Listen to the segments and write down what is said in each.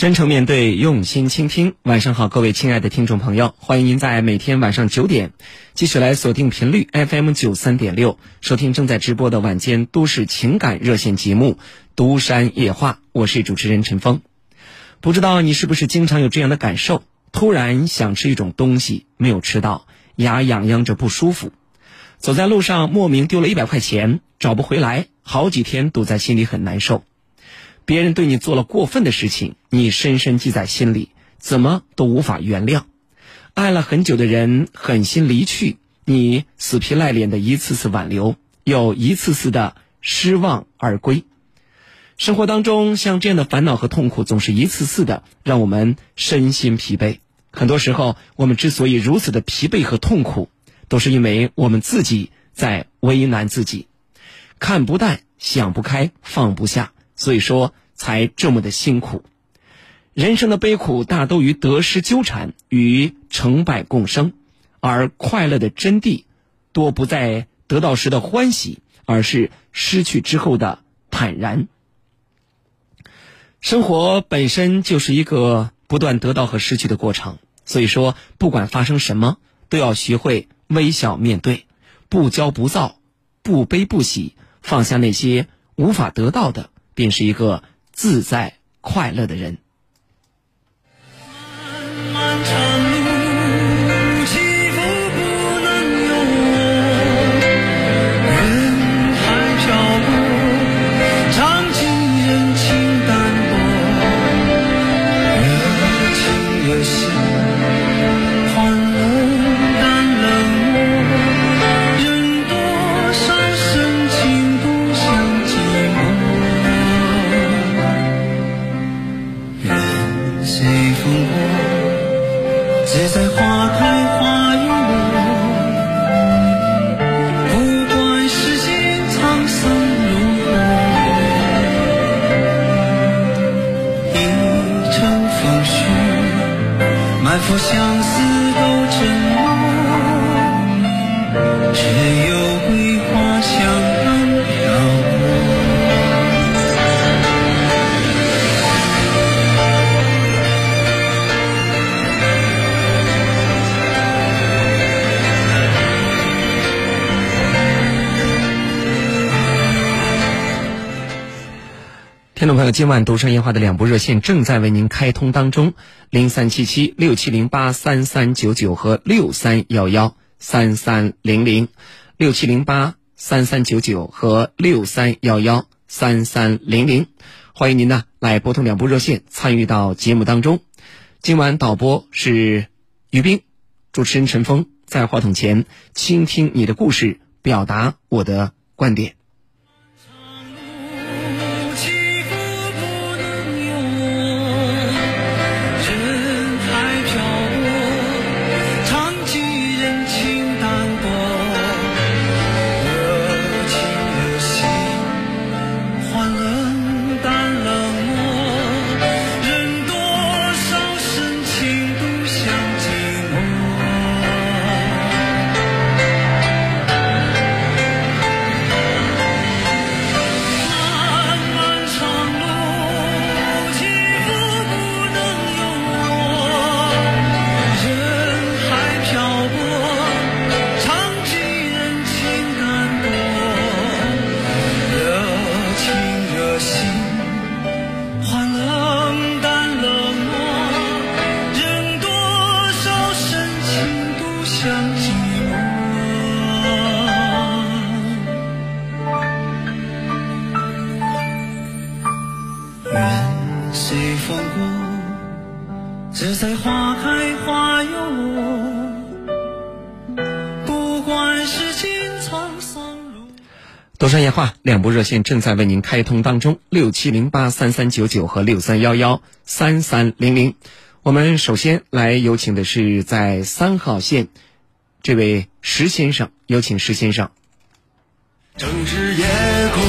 真诚面对，用心倾听。晚上好，各位亲爱的听众朋友，欢迎您在每天晚上九点继续来锁定频率 FM 九三点六，收听正在直播的晚间都市情感热线节目《独山夜话》。我是主持人陈峰。不知道你是不是经常有这样的感受？突然想吃一种东西，没有吃到，牙痒痒着不舒服。走在路上，莫名丢了一百块钱，找不回来，好几天堵在心里，很难受。别人对你做了过分的事情，你深深记在心里，怎么都无法原谅。爱了很久的人狠心离去，你死皮赖脸的一次次挽留，又一次次的失望而归。生活当中，像这样的烦恼和痛苦，总是一次次的让我们身心疲惫。很多时候，我们之所以如此的疲惫和痛苦，都是因为我们自己在为难自己，看不淡，想不开，放不下。所以说。才这么的辛苦，人生的悲苦大都与得失纠缠，与成败共生，而快乐的真谛，多不在得到时的欢喜，而是失去之后的坦然。生活本身就是一个不断得到和失去的过程，所以说，不管发生什么，都要学会微笑面对，不骄不躁，不悲不喜，放下那些无法得到的，便是一个。自在快乐的人。我想听众朋友，今晚独声烟花的两部热线正在为您开通当中，零三七七六七零八三三九九和六三幺幺三三零零，六七零八三三九九和六三幺幺三三零零，欢迎您呢来拨通两部热线参与到节目当中。今晚导播是于斌，主持人陈峰在话筒前倾听你的故事，表达我的观点。两部热线正在为您开通当中，六七零八三三九九和六三幺幺三三零零。我们首先来有请的是在三号线这位石先生，有请石先生。正是夜空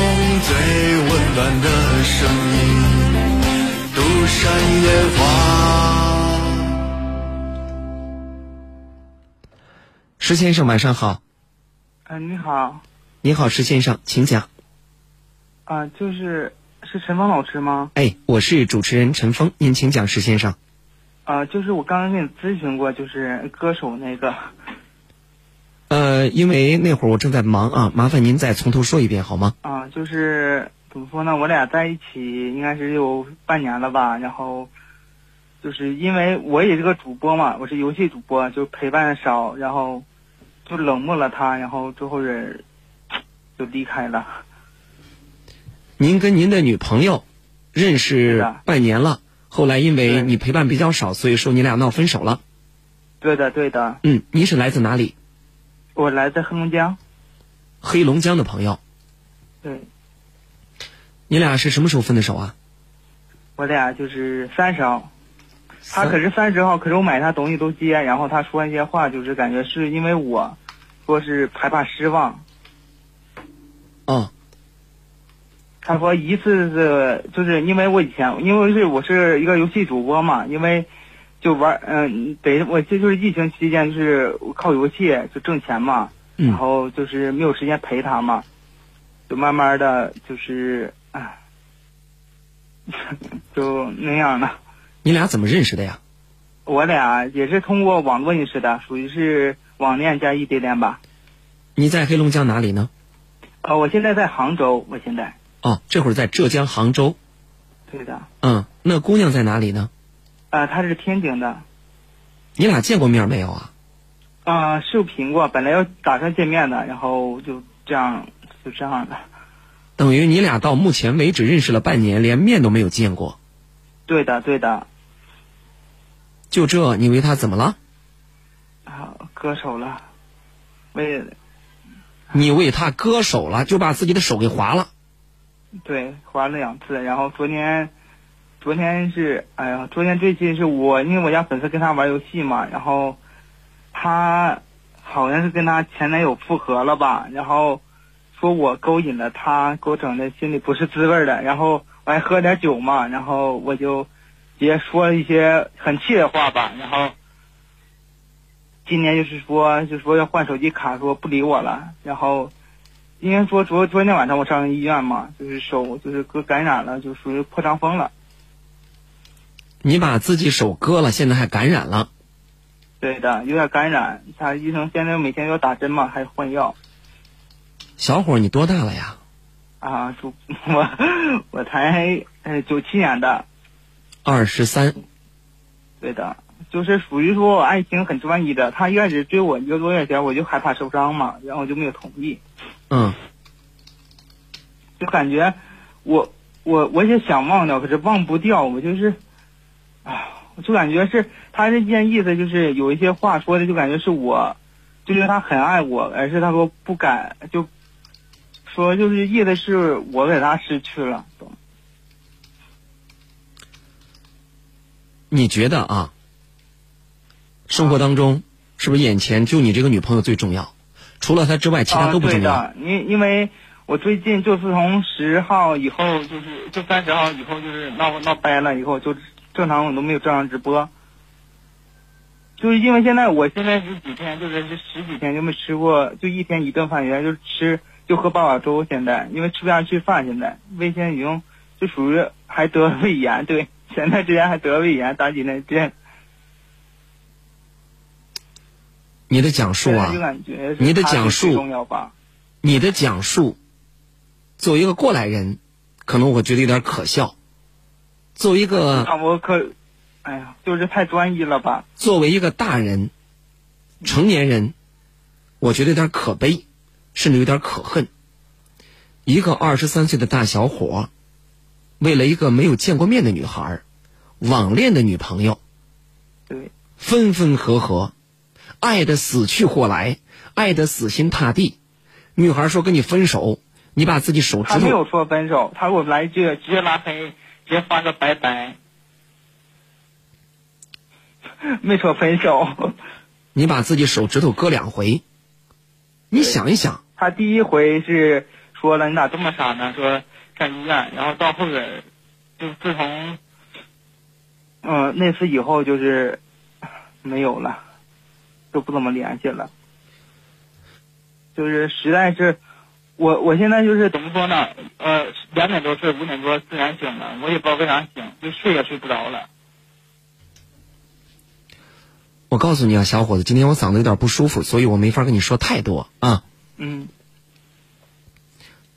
最温暖的声音，独山烟花。石先生，晚上好。嗯，你好。你好，石先生，请讲。啊，就是是陈峰老师吗？哎，我是主持人陈峰，您请讲，石先生。啊、就是我刚刚跟你咨询过，就是歌手那个，呃，因为那会儿我正在忙啊，麻烦您再从头说一遍好吗？啊、就是怎么说呢？我俩在一起应该是有半年了吧，然后就是因为我也是个主播嘛，我是游戏主播，就陪伴少，然后就冷漠了他，然后最后人 就离开了。您跟您的女朋友认识半年了，后来因为你陪伴比较少，所以说你俩闹分手了。对的，对的，嗯，您是来自哪里？我来自黑龙江，黑龙江的朋友。对你俩是什么时候分的手啊？我俩就是三十号。他可是三十号，可是我买他东西都接，然后他说一些话，就是感觉是因为我，说是害怕失望。哦，他说一次是就是因为我以前因为是我是一个游戏主播嘛，因为就玩嗯、得我这就是疫情期间就是靠游戏就挣钱嘛，然嗯，后就是没有时间陪他嘛，就慢慢的就是唉，就那样了。你俩怎么认识的呀？我俩也是通过网络认识的，属于是网恋加异地恋吧。你在黑龙江哪里呢？呃，我现在在杭州，我现在哦，这会儿在浙江杭州。对的，嗯，那姑娘在哪里呢？呃，她是天津的，你俩见过面没有啊？啊、视频过，本来要打算见面的，然后就这样就这样的。等于你俩到目前为止认识了半年，连面都没有见过。对的，对的，就这，你为他怎么了？啊，割手了，为你为他割手了，就把自己的手给划了。对还了两次，然后昨天，昨天是哎呀，昨天最近是我，因为我家粉丝跟他玩游戏嘛，然后他好像是跟他前男友复合了吧，然后说我勾引了他，给我整的心里不是滋味的，然后我还喝点酒嘛，然后我就直接说了一些很气的话吧，然后今年就是说，就说要换手机卡，说不理我了，然后。应该说昨昨天晚上我上医院嘛，就是手就是割感染了，就属于破伤风了。你把自己手割了，现在还感染了。对的，有点感染。他医生现在每天要打针嘛，还换药小伙，你多大了呀？啊。主 我我才呃九七年的，二十三。对的，就是属于说我爱情很专一的。他一开始追我一个多月前，我就害怕受伤嘛，然后我就没有同意，嗯，就感觉我我我也想忘掉，可是忘不掉，我就是啊，我就感觉是他这件意思，就是有一些话说的，就感觉是我，就是他很爱我，而是他说不敢，就说就是意思是我给他失去了，懂？你觉得啊？生活当中是不是眼前就你这个女朋友最重要？除了他之外，其他都不重要。啊、对的，因因为我最近就是从十号以后，就是就三十号以后，就是闹闹掰了以后，就正常我都没有正常直播。就是因为现在我现在是几天，就是这十几天就没吃过，就一天一顿饭，原来就吃就喝八宝粥。现在因为吃不下去饭，现在胃现在已经就属于还得胃炎，对，前段时间还得胃炎，打几天针。你的讲述啊你的讲述重要吧？你的讲述，作为一个过来人，可能我觉得有点可笑。作为一个啊，我可，哎呀，就是太专一了吧？作为一个大人、成年人，我觉得有点可悲，甚至有点可恨。一个二十三岁的大小伙，为了一个没有见过面的女孩，网恋的女朋友，对，分分合合，爱的死去活来，爱的死心塌地。女孩说跟你分手，你把自己手指头，他没有说分手，他给我来一句直接拉黑，直接发个拜拜，没说分手。你把自己手指头割两回。你想一想，他第一回是说了你咋这么傻呢？说上医院，然后到后边就自从，嗯、那次以后就是没有了，就不怎么联系了。就是实在是，我我现在就是怎么说呢？呃，两点多睡，五点多自然醒了，我也不知道为啥醒，就睡也睡不着了。我告诉你啊，小伙子，今天我嗓子有点不舒服，所以我没法跟你说太多啊。嗯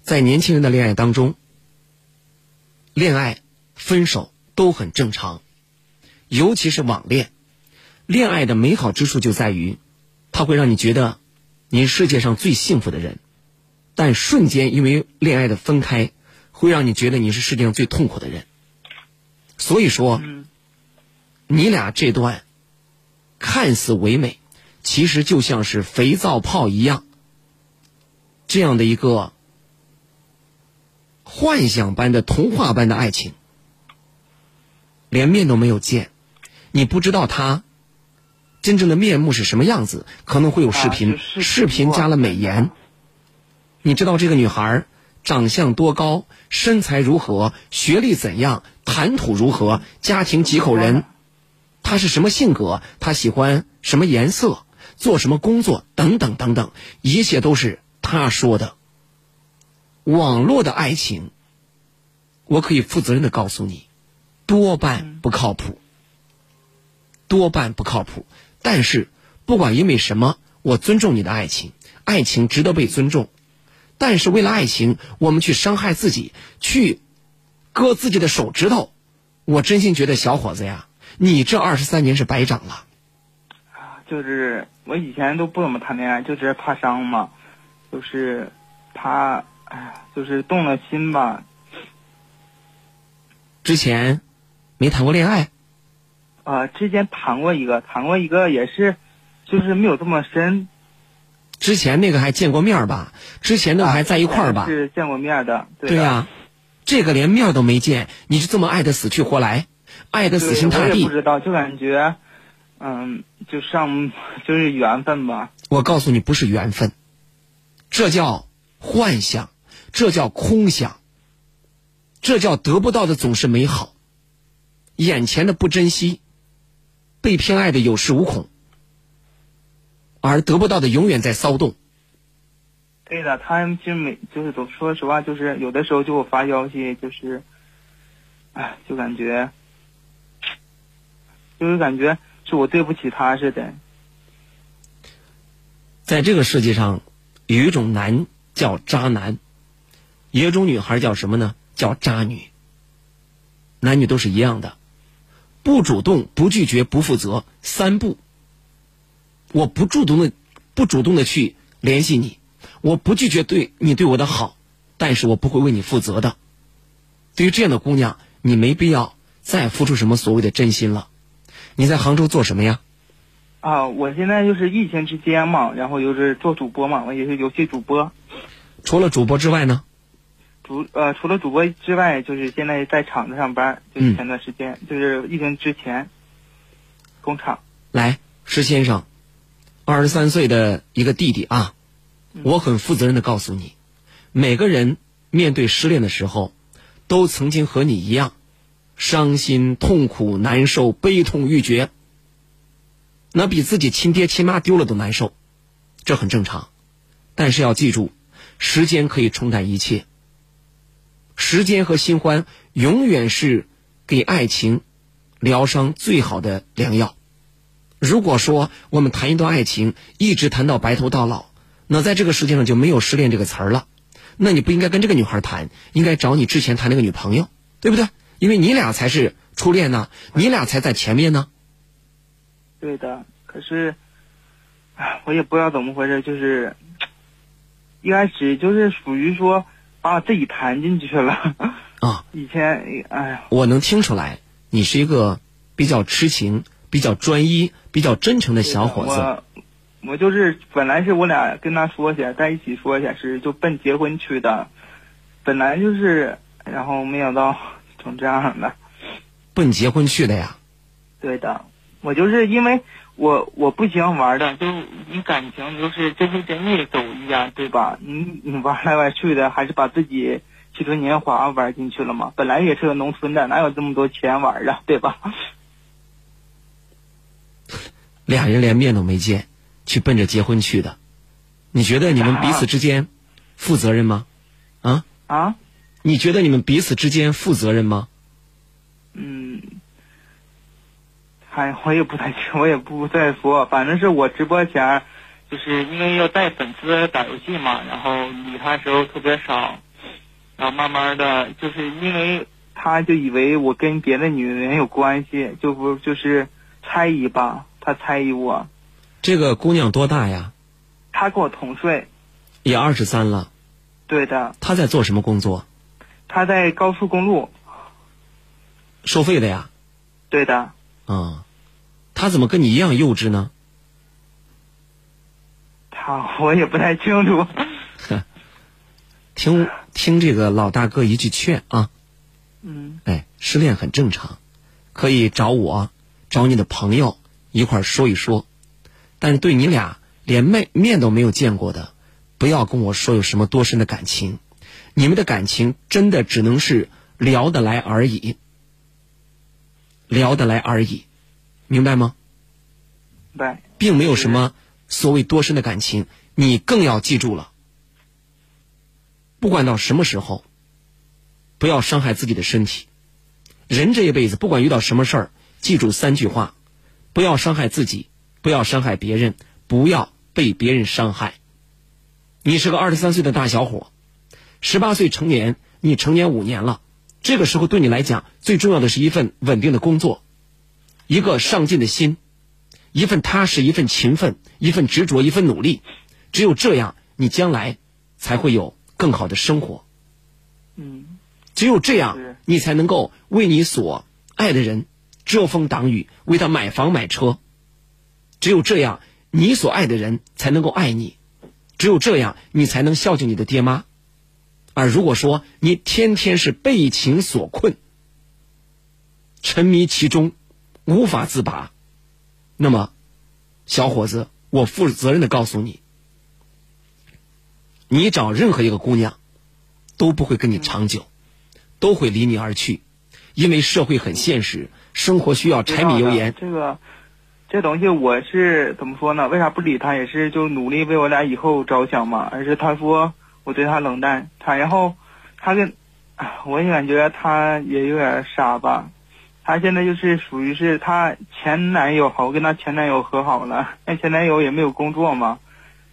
在年轻人的恋爱当中，恋爱、分手都很正常，尤其是网恋。恋爱的美好之处就在于，它会让你觉得你是世界上最幸福的人，但瞬间因为恋爱的分开，会让你觉得你是世界上最痛苦的人。所以说，你俩这段看似唯美，其实就像是肥皂泡一样，这样的一个幻想般的童话般的爱情，连面都没有见，你不知道他真正的面目是什么样子，可能会有视频，啊视频视频加了美颜。你知道这个女孩长相多高，身材如何，学历怎样，谈吐如何，家庭几口人，她是什么性格，她喜欢什么颜色，做什么工作，等等等等，一切都是她说的。网络的爱情，我可以负责任的告诉你，多半不靠谱，多半不靠谱。但是不管因为什么，我尊重你的爱情，爱情值得被尊重。但是为了爱情，我们去伤害自己，去割自己的手指头，我真心觉得小伙子呀，你这二十三年是白长了。就是我以前都不怎么谈恋爱，就是怕伤嘛，就是怕，哎呀，就是动了心吧。之前没谈过恋爱，啊、之前谈过一个，谈过一个也是，就是没有这么深。之前那个还见过面吧？之前那个还在一块儿吧？是见过面的。对对呀、呀、这个连面都没见，你就这么爱的死去活来，爱的死心塌地我也不。知道，就感觉，嗯，就上 就是缘分吧。我告诉你，不是缘分，这叫幻想，这叫空想，这叫得不到的总是美好，眼前的不珍惜，被偏爱的有恃无恐，而得不到的永远在骚动。对的，他们其实每就是都说实话，就是有的时候就给我发消息，就是，哎，就感觉，就是感觉是我对不起他似的。在这个世界上，有一种男叫渣男，有一种女孩叫什么呢？叫渣女。男女都是一样的，不主动、不拒绝、不负责，三不。我不主动的，不主动的去联系你，我不拒绝对你对我的好，但是我不会为你负责的。对于这样的姑娘，你没必要再付出什么所谓的真心了。你在杭州做什么呀？啊，我现在就是疫情之间嘛，然后就是做主播嘛，我也是游戏主播。除了主播之外呢？主呃，除了主播之外，就是现在在厂子上班，就前段时间，就是疫情之前，工厂。来，石先生，二十三岁的一个弟弟啊，我很负责任的告诉你，每个人面对失恋的时候，都曾经和你一样，伤心、痛苦、难受、悲痛欲绝，那比自己亲爹亲妈丢了都难受，这很正常。但是要记住，时间可以冲淡一切，时间和新欢永远是给爱情疗伤最好的良药。如果说我们谈一段爱情，一直谈到白头到老，那在这个世界上就没有失恋这个词儿了。那你不应该跟这个女孩谈，应该找你之前谈那个女朋友，对不对？因为你俩才是初恋呢，你俩才在前面呢。对的，可是，唉我也不知道怎么回事，就是一开始就是属于说把我自己弹进去了。啊，以前，哎呀，我能听出来，你是一个比较痴情、比较专一、比较真诚的小伙子。我我就是本来是我俩跟他说去，在一起说去是就奔结婚去的，本来就是，然后没想到成这样了。奔结婚去的呀？对的，我就是因为我我不喜欢玩的，就你感情就是真心真意走一下，对吧？你你玩来玩去的，还是把自己青春年华玩进去了嘛？本来也是个农村的，哪有这么多钱玩啊，对吧？俩人连面都没见，去奔着结婚去的，你觉得你们彼此之间负责任吗？啊，啊，你觉得你们彼此之间负责任吗？嗯，哎，我也不太清，我也不再说，反正是我直播前，就是因为要带粉丝打游戏嘛，然后理他时候特别少，然后慢慢的，就是因为他就以为我跟别的女人有关系，就不就是猜疑吧，他猜疑我，这个姑娘多大呀？她跟我同岁，也二十三了。对的，她在做什么工作？她在高速公路，收费的呀？对的，啊，她怎么跟你一样幼稚呢？他我也不太清楚，听听这个老大哥一句劝啊，嗯。哎，失恋很正常，可以找我，找你的朋友一块儿说一说。但是对你俩连面面都没有见过的，不要跟我说有什么多深的感情，你们的感情真的只能是聊得来而已，聊得来而已，明白吗？白，并没有什么所谓多深的感情，你更要记住了，不管到什么时候，不要伤害自己的身体。人这一辈子，不管遇到什么事儿，记住三句话：不要伤害自己，不要伤害别人，不要被别人伤害。你是个二十三岁的大小伙，十八岁成年，你成年五年了，这个时候对你来讲，最重要的是一份稳定的工作，一个上进的心。一份踏实，一份勤奋，一份执着，一份努力，只有这样，你将来才会有更好的生活。嗯只有这样，你才能够为你所爱的人遮风挡雨，为他买房买车。只有这样，你所爱的人才能够爱你。只有这样，你才能孝敬你的爹妈。而如果说你天天是被情所困，沉迷其中，无法自拔，那么，小伙子，我负责任的告诉你，你找任何一个姑娘，都不会跟你长久，都会离你而去，因为社会很现实，生活需要柴米油盐。这个这东西我是怎么说呢？为啥不理他？也是就努力为我俩以后着想嘛。而是他说我对他冷淡，他然后他跟，我也感觉他也有点傻吧。他现在就是属于是她前男友好，我跟她前男友和好了，但前男友也没有工作嘛。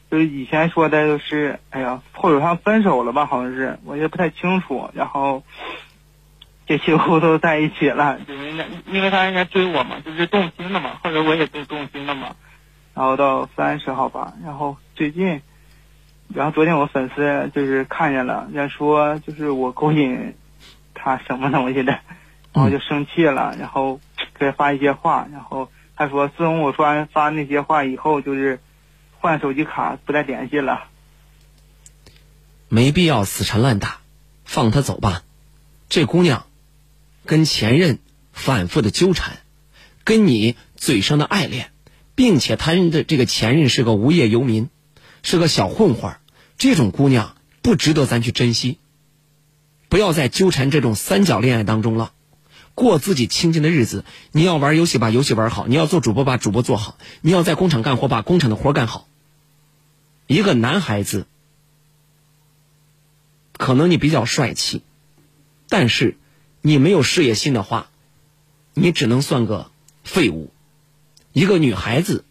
就是以前说的，就是哎呀，或者他分手了吧，好像是，我也不太清楚。然后这几乎都在一起了，就是人家因为他应该追我嘛，就是动心了嘛，或者我也被动心了嘛。然后到三十号吧，然后最近，然后昨天我粉丝就是看见了，人家说就是我勾引他什么东西的，然后就生气了，然后给他发一些话，然后他说自从我说完发那些话以后，就是换手机卡不再联系了。没必要死缠烂打，放他走吧。这姑娘跟前任反复的纠缠，跟你嘴上的爱恋，并且他人的这个前任是个无业游民，是个小混混儿，这种姑娘不值得咱去珍惜。不要再纠缠这种三角恋爱当中了，过自己清静的日子。你要玩游戏，把游戏玩好；你要做主播，把主播做好；你要在工厂干活，把工厂的活干好。一个男孩子。可能你比较帅气，但是你没有事业心的话，你只能算个废物。一个女孩子，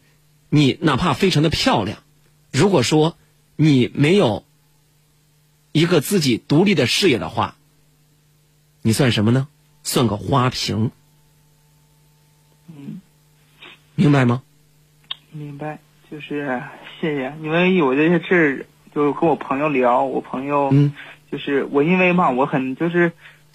你哪怕非常的漂亮，如果说你没有一个自己独立的事业的话，你算什么呢？算个花瓶。嗯，明白吗？明白，就是谢谢，因为有这些事儿，就跟我朋友聊，我朋友嗯就是我，因为嘛，我很就是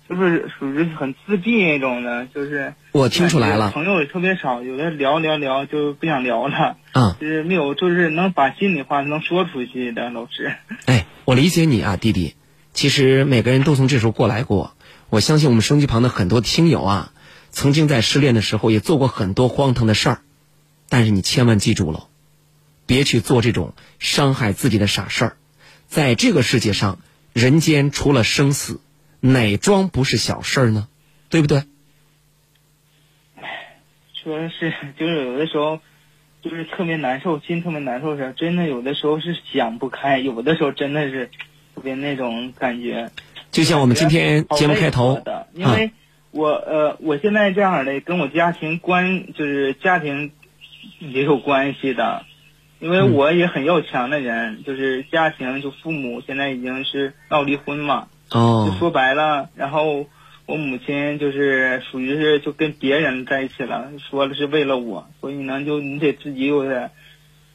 就是属于很自闭那种的，就是我听出来了朋友也特别少，有的聊聊聊就不想聊了，嗯，就是没有就是能把心里话能说出去的老师。哎，我理解你啊，弟弟。其实每个人都从这时候过来过。我相信我们收音机旁的很多听友啊，曾经在失恋的时候也做过很多荒唐的事儿。但是你千万记住了，别去做这种伤害自己的傻事儿。在这个世界上，人间除了生死，哪桩不是小事儿呢？对不对？说是就是有的时候就是特别难受，心特别难受的时候，真的有的时候是想不开，有的时候真的是特别那种感觉。就像我们今天节目开头的，因为我呃，我现在这样的跟我家庭关就是家庭也有关系的，因为我也很要强的人，就是家庭就父母现在已经是闹离婚嘛，哦，就说白了，然后我母亲就是属于是就跟别人在一起了，说了是为了我，所以呢，就你得自己有点，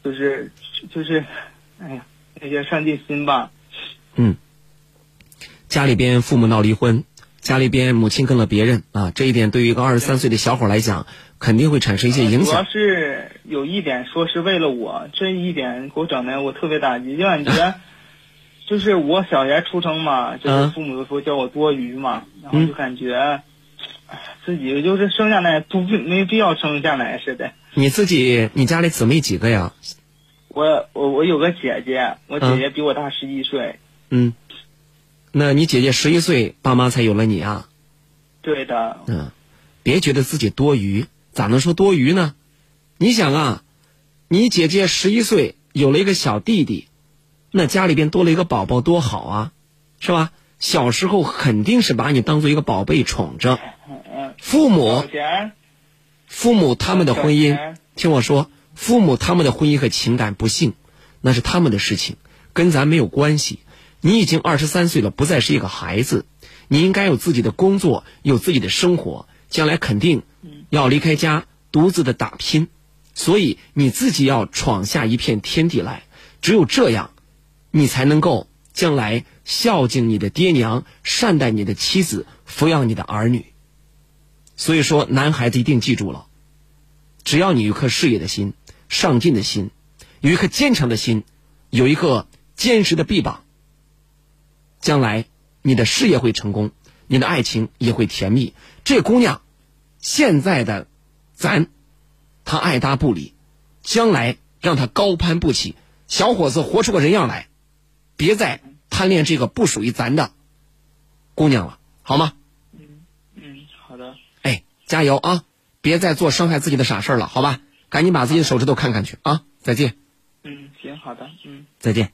就是就是，哎呀，那些上进心吧。嗯，家里边父母闹离婚，家里边母亲跟了别人啊，这一点对于一个二十三岁的小伙来讲，肯定会产生一些影响主要。是有一点说是为了我，这一点给我整的我特别打击，就感觉 就是我小学出生嘛，就是嗯父母都说叫我多余嘛，然后就感觉。哎自己就是生下来不必没必要生下来似的。你自己，你家里姊妹几个呀？我我我有个姐姐，我姐姐比我大十一岁。嗯，那你姐姐十一岁，爸妈才有了你啊？对的，嗯，别觉得自己多余，咋能说多余呢？你想啊，你姐姐十一岁有了一个小弟弟，那家里边多了一个宝宝多好啊，是吧？小时候肯定是把你当做一个宝贝宠着。嗯，父母钱父母他们的婚姻，听我说，父母他们的婚姻和情感不幸，那是他们的事情，跟咱没有关系。你已经二十三岁了，不再是一个孩子，你应该有自己的工作，有自己的生活，将来肯定要离开家，独自的打拼。所以你自己要闯下一片天地来，只有这样，你才能够将来孝敬你的爹娘，善待你的妻子，抚养你的儿女。所以说，男孩子一定记住了，只要你有一颗事业的心、上进的心，有一颗坚强的心，有一个坚实的臂膀，将来你的事业会成功，你的爱情也会甜蜜。这姑娘，现在的咱，她爱搭不理，将来让她高攀不起。小伙子，活出个人样来，别再贪恋这个不属于咱的姑娘了，好吗？嗯，好的，哎，加油啊！别再做伤害自己的傻事儿了，好吧？赶紧把自己的手指头看看去啊！再见，嗯，行，好的，嗯，再见。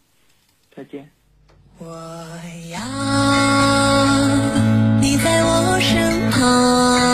再见。我要你在我身旁，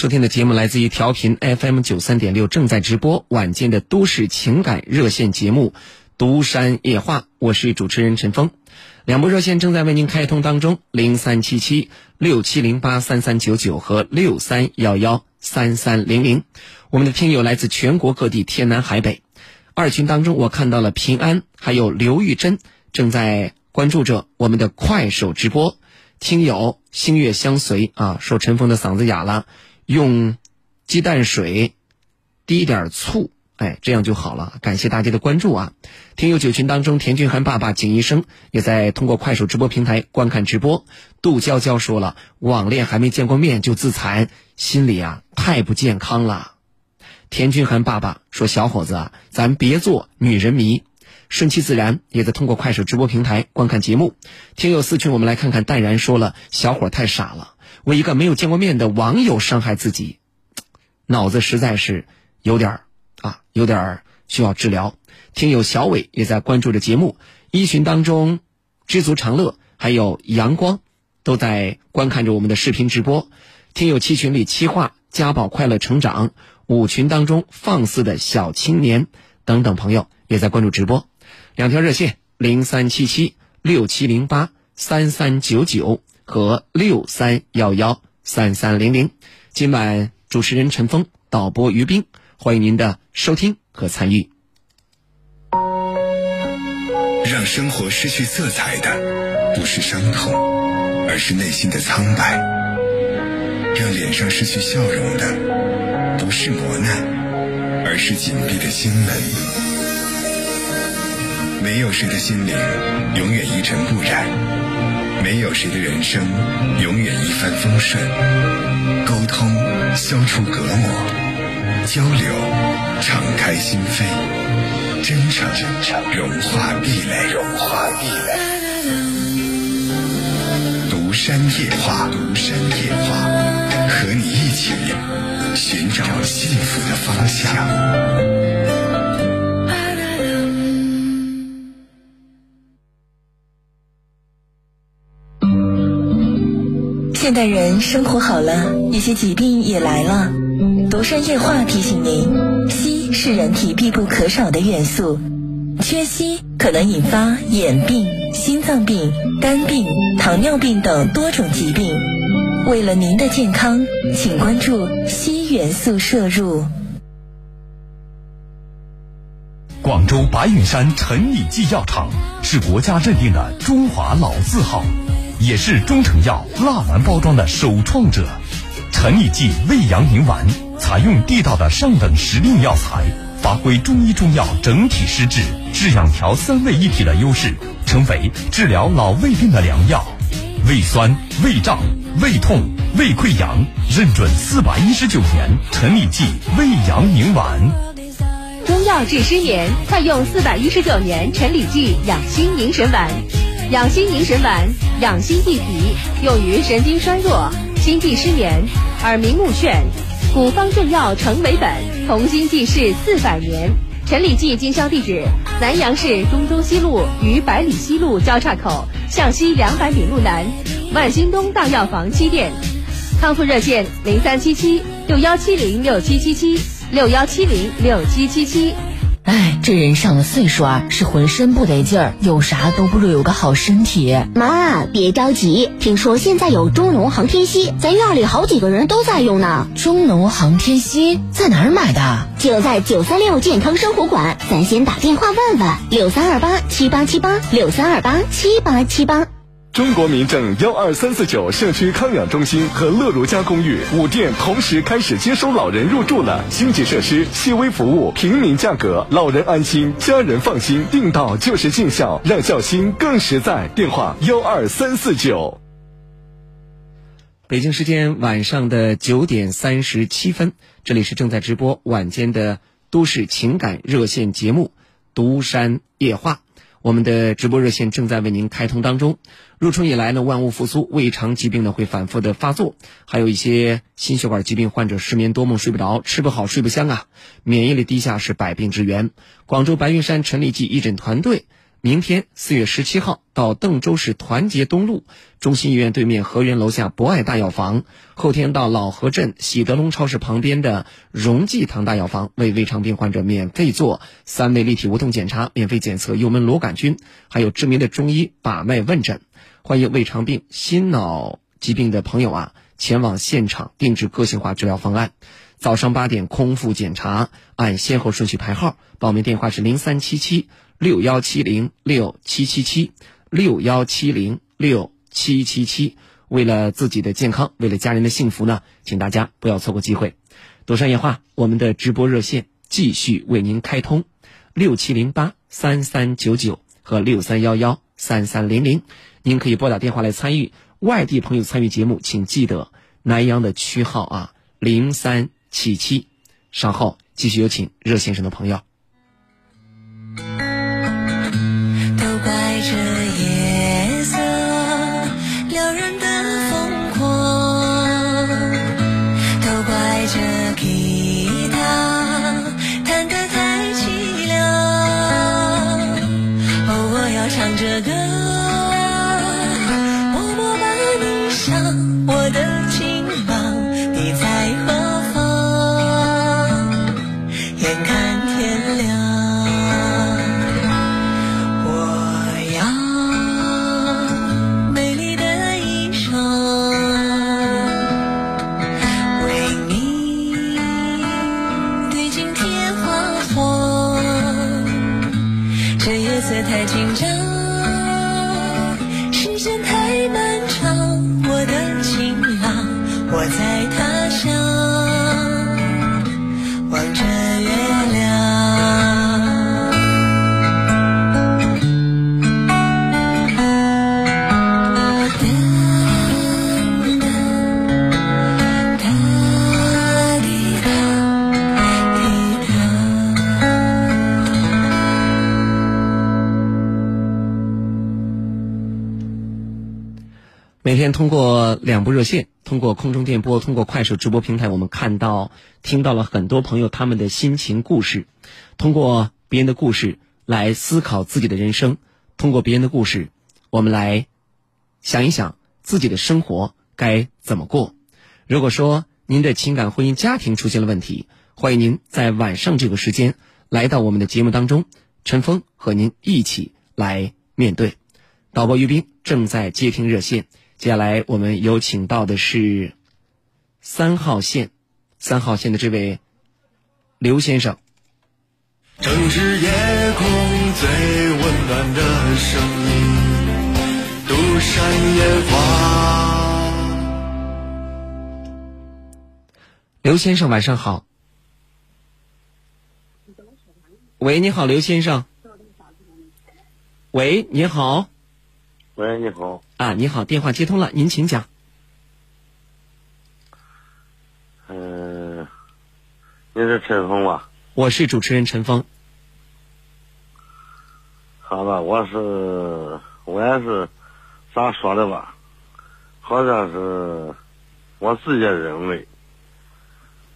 收听的节目来自于调频 FM 九三点六，正在直播晚间的都市情感热线节目《独山夜话》，我是主持人陈峰。两部热线正在为您开通当中，零三七七六七零八三三九九和六三幺幺三三零零。我们的听友来自全国各地，天南海北。二群当中，我看到了平安，还有刘玉珍正在关注着我们的快手直播。听友星月相随啊，说陈峰的嗓子哑了，用鸡蛋水滴一点醋，哎，这样就好了。感谢大家的关注啊！听友九群当中，田俊涵爸爸景医生也在通过快手直播平台观看直播。杜娇娇说了，网恋还没见过面就自残，心里啊太不健康了。田俊涵爸爸说：“小伙子啊，咱别做女人迷。”顺其自然也在通过快手直播平台观看节目。听友四群，我们来看看淡然说了：“小伙太傻了，为一个没有见过面的网友伤害自己。”脑子实在是有点儿啊，有点儿需要治疗。听友小伟也在关注着节目，一群当中，知足常乐还有阳光都在观看着我们的视频直播。听友七群里七话家宝快乐成长，五群当中放肆的小青年等等朋友也在关注直播。两条热线零三七七六七零八三三九九和六三幺幺三三零零。今晚主持人陈峰，导播于冰，欢迎您的收听和参与。让生活失去色彩的不是伤痛，而是内心的苍白；让脸上失去笑容的不是磨难，而是紧闭的心门。没有谁的心灵永远一尘不染，没有谁的人生永远一帆风顺。沟通消除隔膜，交流敞开心扉。真诚融化壁垒，融化壁垒。独山夜话，独山夜话，和你一起寻找幸福的方向。现代人生活好了，一些疾病也来了。独山夜话提醒您：硒是人体必不可少的元素，缺硒可能引发眼病、心脏病、肝病、糖尿病等多种疾病。为了您的健康，请关注硒元素摄入。广州白云山陈李济药厂是国家认定的中华老字号，也是中成药蜡丸包装的首创者。陈李济胃阳宁丸采用地道的上等时令药材，发挥中医中药整体施治、治养调三位一体的优势，成为治疗老胃病的良药。胃酸、胃胀、胃痛、胃溃疡，认准四百一十九年陈李济胃阳宁丸。中药治失眠，快用四百一十九年陈李济养心宁神丸。养心宁神丸，养心益脾，用于神经衰弱、心悸失眠、耳鸣目眩。古方正药成为本，同心济世四百年。陈李济经销地址：南阳市中州西路与百里西路交叉口向西两百米路南，万兴东大药房七店。康复热线：零三七七六幺七零六七七七六幺七零六七七七。哎，这人上了岁数啊，是浑身不得劲儿，有啥都不如有个好身体。妈，别着急，听说现在有中农航天硒，咱院里好几个人都在用呢。中农航天硒在哪儿买的？就在九三六健康生活馆，咱先打电话问问，六三二八七八七八，六三二八七八七八。中国民政幺二三四九社区康养中心和乐如家公寓五店同时开始接收老人入住了，星级设施、细微服务、平民价格，老人安心，家人放心，订到就是尽孝，让孝心更实在。电话幺二三四九。北京时间晚上的九点三十七分，这里是正在直播晚间的都市情感热线节目《独山夜话》。我们的直播热线正在为您开通当中。入春以来呢，万物复苏，胃肠疾病呢会反复的发作，还有一些心血管疾病患者失眠多梦、睡不着、吃不好、睡不香啊，免疫力低下是百病之源。广州白云山陈李济义诊团队。明天四月十七号到邓州市团结东路中心医院对面河源楼下博爱大药房，后天到老河镇喜德隆超市旁边的荣济堂大药房为胃肠病患者免费做三位立体无痛检查，免费检测幽门螺杆菌，还有知名的中医把脉问诊。欢迎胃肠病、心脑疾病的朋友啊，前往现场定制个性化治疗方案。早上八点空腹检查，按先后顺序排号。报名电话是零三七七。六幺七零六七七七，六幺七零六七七七。为了自己的健康，为了家人的幸福呢，请大家不要错过机会。独山夜话，我们的直播热线继续为您开通，六七零八三三九九和六三幺幺三三零零，您可以拨打电话来参与。外地朋友参与节目，请记得南阳的区号啊，零三七七。稍后继续有请热线上的朋友。天通过两部热线，通过空中电波，通过快手直播平台，我们看到、听到了很多朋友他们的心情故事。通过别人的故事来思考自己的人生，通过别人的故事，我们来想一想自己的生活该怎么过。如果说您的情感、婚姻、家庭出现了问题，欢迎您在晚上这个时间来到我们的节目当中，陈峰和您一起来面对。导播于斌正在接听热线，接下来我们有请到的是三号线，三号线的这位刘先生。城市夜空最温暖的声音，独闪烟花。刘先生，晚上好。喂，你好，刘先生。喂，你好。喂，你好。啊，你好，电话接通了，您请讲。嗯、你是陈峰吧？我是主持人陈峰。好吧，我是我也是咋说的吧？好像是我自己认为，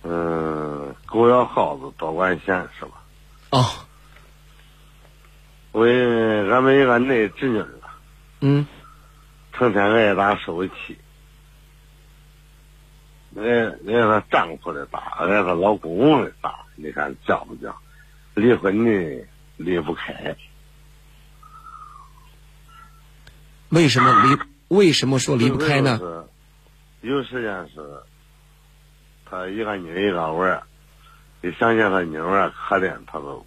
嗯、狗咬耗子多管闲是吧？哦，为俺们一个内侄女儿啊，嗯，成天挨打受气，挨挨她丈夫的打，挨她老公公的打，你看犟不犟？离婚呢离不开，为什么离？为什么说离不开呢？就是有时间是，他一个女一个娃儿，一想见他女儿可怜，他都，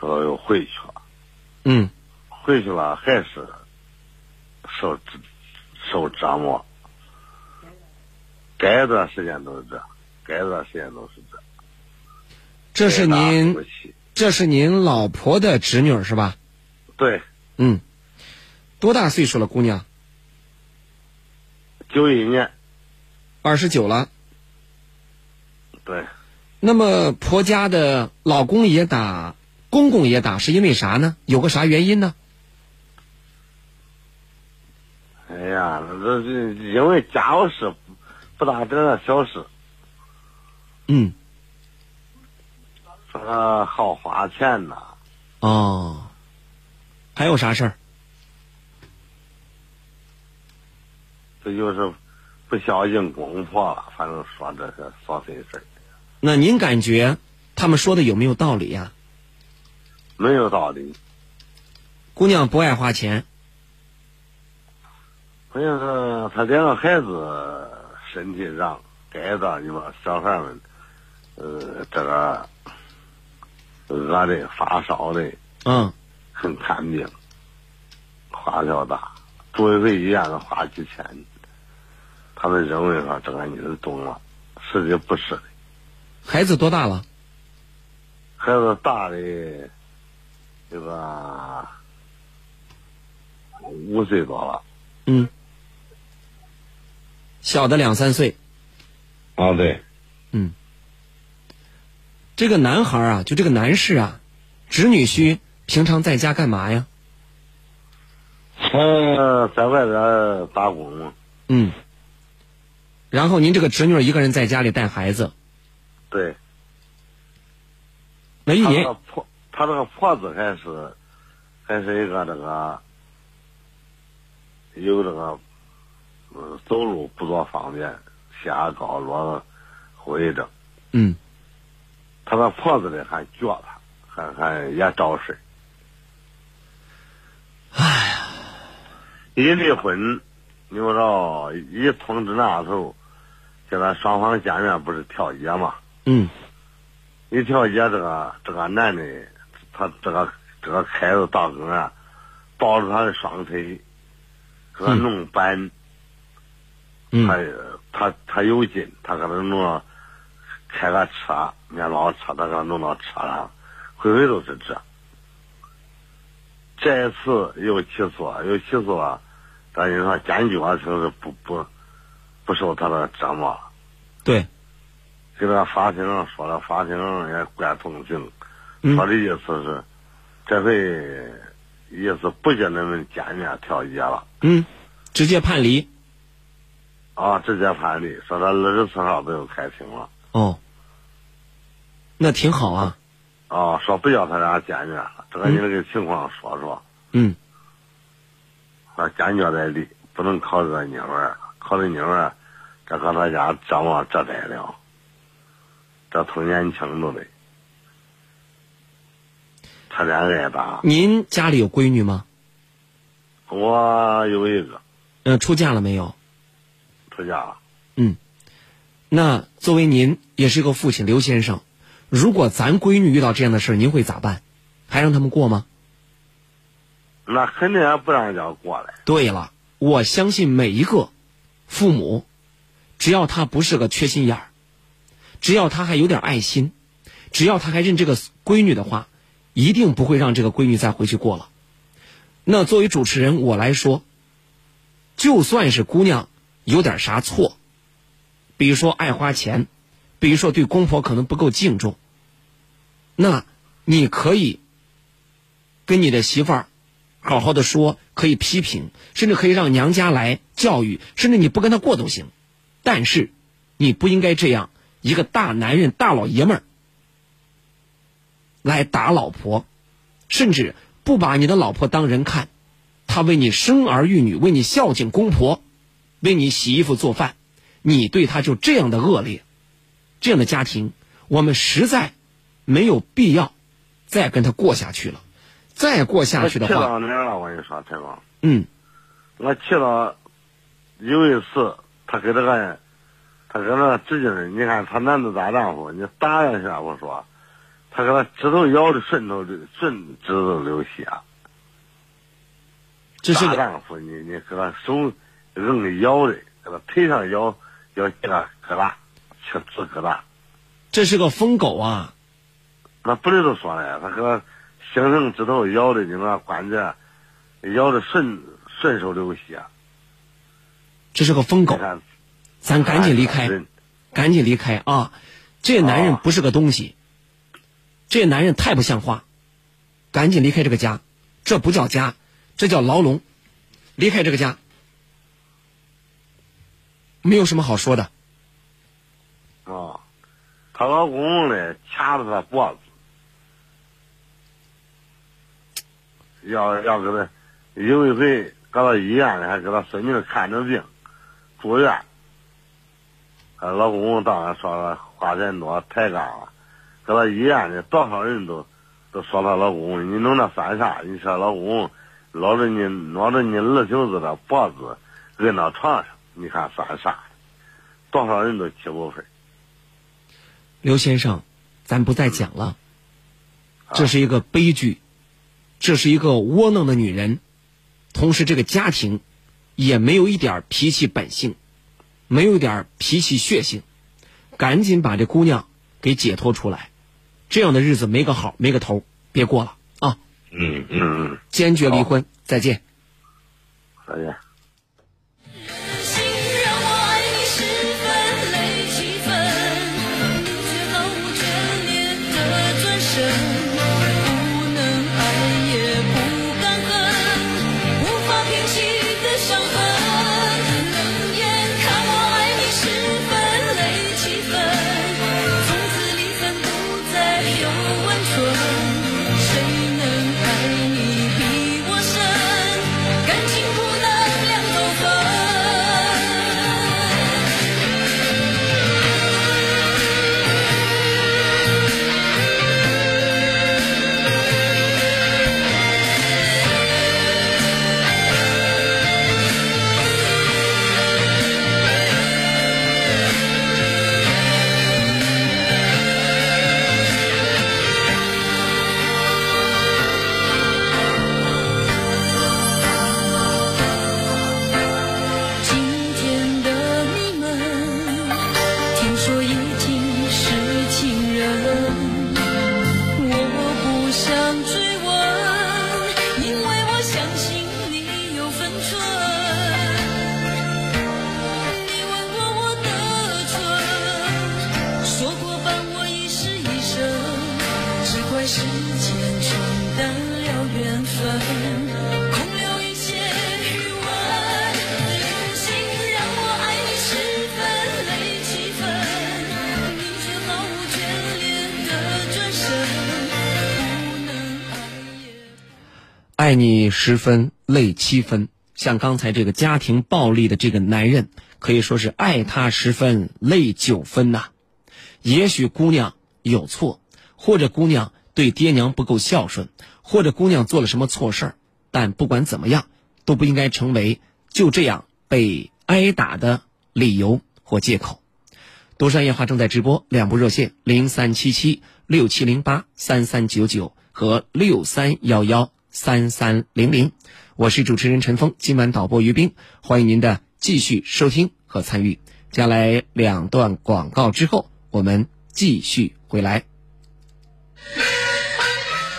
他都又回去了。嗯，回去了还是受受折磨，该段时间都是这，该段时间都是这。这是您这是您老婆的侄女是吧？对，嗯，多大岁数了，姑娘？九一年，二十九了。对，那么婆家的老公也打，公公也打，是因为啥呢？有个啥原因呢？哎呀，这这因为家务事不大点的小事，嗯，说他好花钱呐。哦，还有啥事儿？这就是不孝敬公婆了，反正说这些琐碎事儿，那您感觉他们说的有没有道理呀、没有道理。姑娘不爱花钱，关键是他两个孩子身体上该的，你说小孩们，呃，这个饿的、发烧的，嗯，很看病，花销大，住一回医院都花几千。他们认为说这个女的懂了，实际不是的。孩子多大了？孩子大的这个五岁多了。嗯，小的两三岁。啊，对，嗯，这个男孩啊，就这个男士啊，侄女婿平常在家干嘛呀？嗯在外边打工嘛。嗯。然后您这个侄女儿一个人在家里带孩子，对。那一年他这个婆，他这个婆子还是还是一个那个有这个嗯走路不多方便，血压高，落后遗症。嗯他那婆子的还撅他，还还也找事。哎呀，一离婚，你不知道一通知那时候，现在双方见面不是调解嘛？嗯一调解，这个这个男的，他这个这个开着大跟啊，抱着他的双腿，给他弄板，嗯他他他有劲，他可能弄到开个车，面包车，他给他弄到车上，回回都是这。这一次又起诉，又起诉了，但是说坚决性是不不不受他的折磨了。对，给这个法庭上说了，法庭上也怪同情，嗯说的意思是，这回意思不叫你们见面调解了，嗯，直接判离。啊，直接判离，说他二十四号不就开庭了，哦，那挺好啊。啊，说不叫他俩见面了，这个你这个情况说说，嗯说坚决在理，不能靠这个妞儿，靠这妞儿，这搁他家折磨这代了，这头年轻都得，他俩爱打，您家里有闺女吗？我有一个嗯、出嫁了没有？出嫁了。嗯，那作为您也是一个父亲，刘先生，如果咱闺女遇到这样的事儿，您会咋办？还让他们过吗？那肯定也不让人家过来。对了，我相信每一个父母，只要他不是个缺心眼儿，只要他还有点爱心，只要他还认这个闺女的话，一定不会让这个闺女再回去过了。那作为主持人，我来说，就算是姑娘有点啥错，比如说爱花钱，比如说对公婆可能不够敬重，那你可以跟你的媳妇儿好好的说，可以批评，甚至可以让娘家来教育，甚至你不跟她过都行。但是，你不应该这样，一个大男人、大老爷们儿来打老婆，甚至不把你的老婆当人看。他为你生儿育女，为你孝敬公婆，为你洗衣服做饭，你对他就这样的恶劣，这样的家庭，我们实在没有必要再跟他过下去了。再过下去的我气话，到哪了？我跟你说，陈光，嗯我气到有一次，他给这个，他搁那指劲儿，你看他男子大丈夫，你打一下我说，他给他指头咬的顺头流顺指头流血。这是丈夫，你你给他手硬咬的，给他腿上咬咬几个疙瘩，吃吃疙瘩。这是个疯狗啊！那不是都说了，他给他形成指头咬的，你那关节咬的顺顺手流血。这是个疯狗咱赶紧离开，赶紧离开啊！这男人不是个东西，这男人太不像话，赶紧离开这个家，这不叫家，这叫牢笼，离开这个家，没有什么好说的。啊，她老公呢掐着她脖子，要要给她有一回搁到医院里还给她孙女看着病，住院。她老公当然说了花钱多抬杠了，搁到医院里多少人都都说她老公，你弄那算啥？你说老公搂着你搂着你二舅子的脖子摁到床上，你看算啥？多少人都起不分。刘先生，咱不再讲了，这是一个悲剧，这是一个窝囊的女人，同时这个家庭也没有一点脾气本性，没有一点脾气血性，赶紧把这姑娘给解脱出来，这样的日子没个好没个头，别过了啊！嗯嗯嗯，坚决离婚，再见。再见。爱你十分，累七分。像刚才这个家庭暴力的这个男人，可以说是爱他十分，累九分呐、也许姑娘有错，或者姑娘对爹娘不够孝顺，或者姑娘做了什么错事儿，但不管怎么样，都不应该成为就这样被挨打的理由或借口。独山夜话正在直播，两部热线零三七七六七零八三三九九和六三幺幺三三零零。我是主持人陈峰，今晚导播于斌，欢迎您的继续收听和参与。将来两段广告之后，我们继续回来。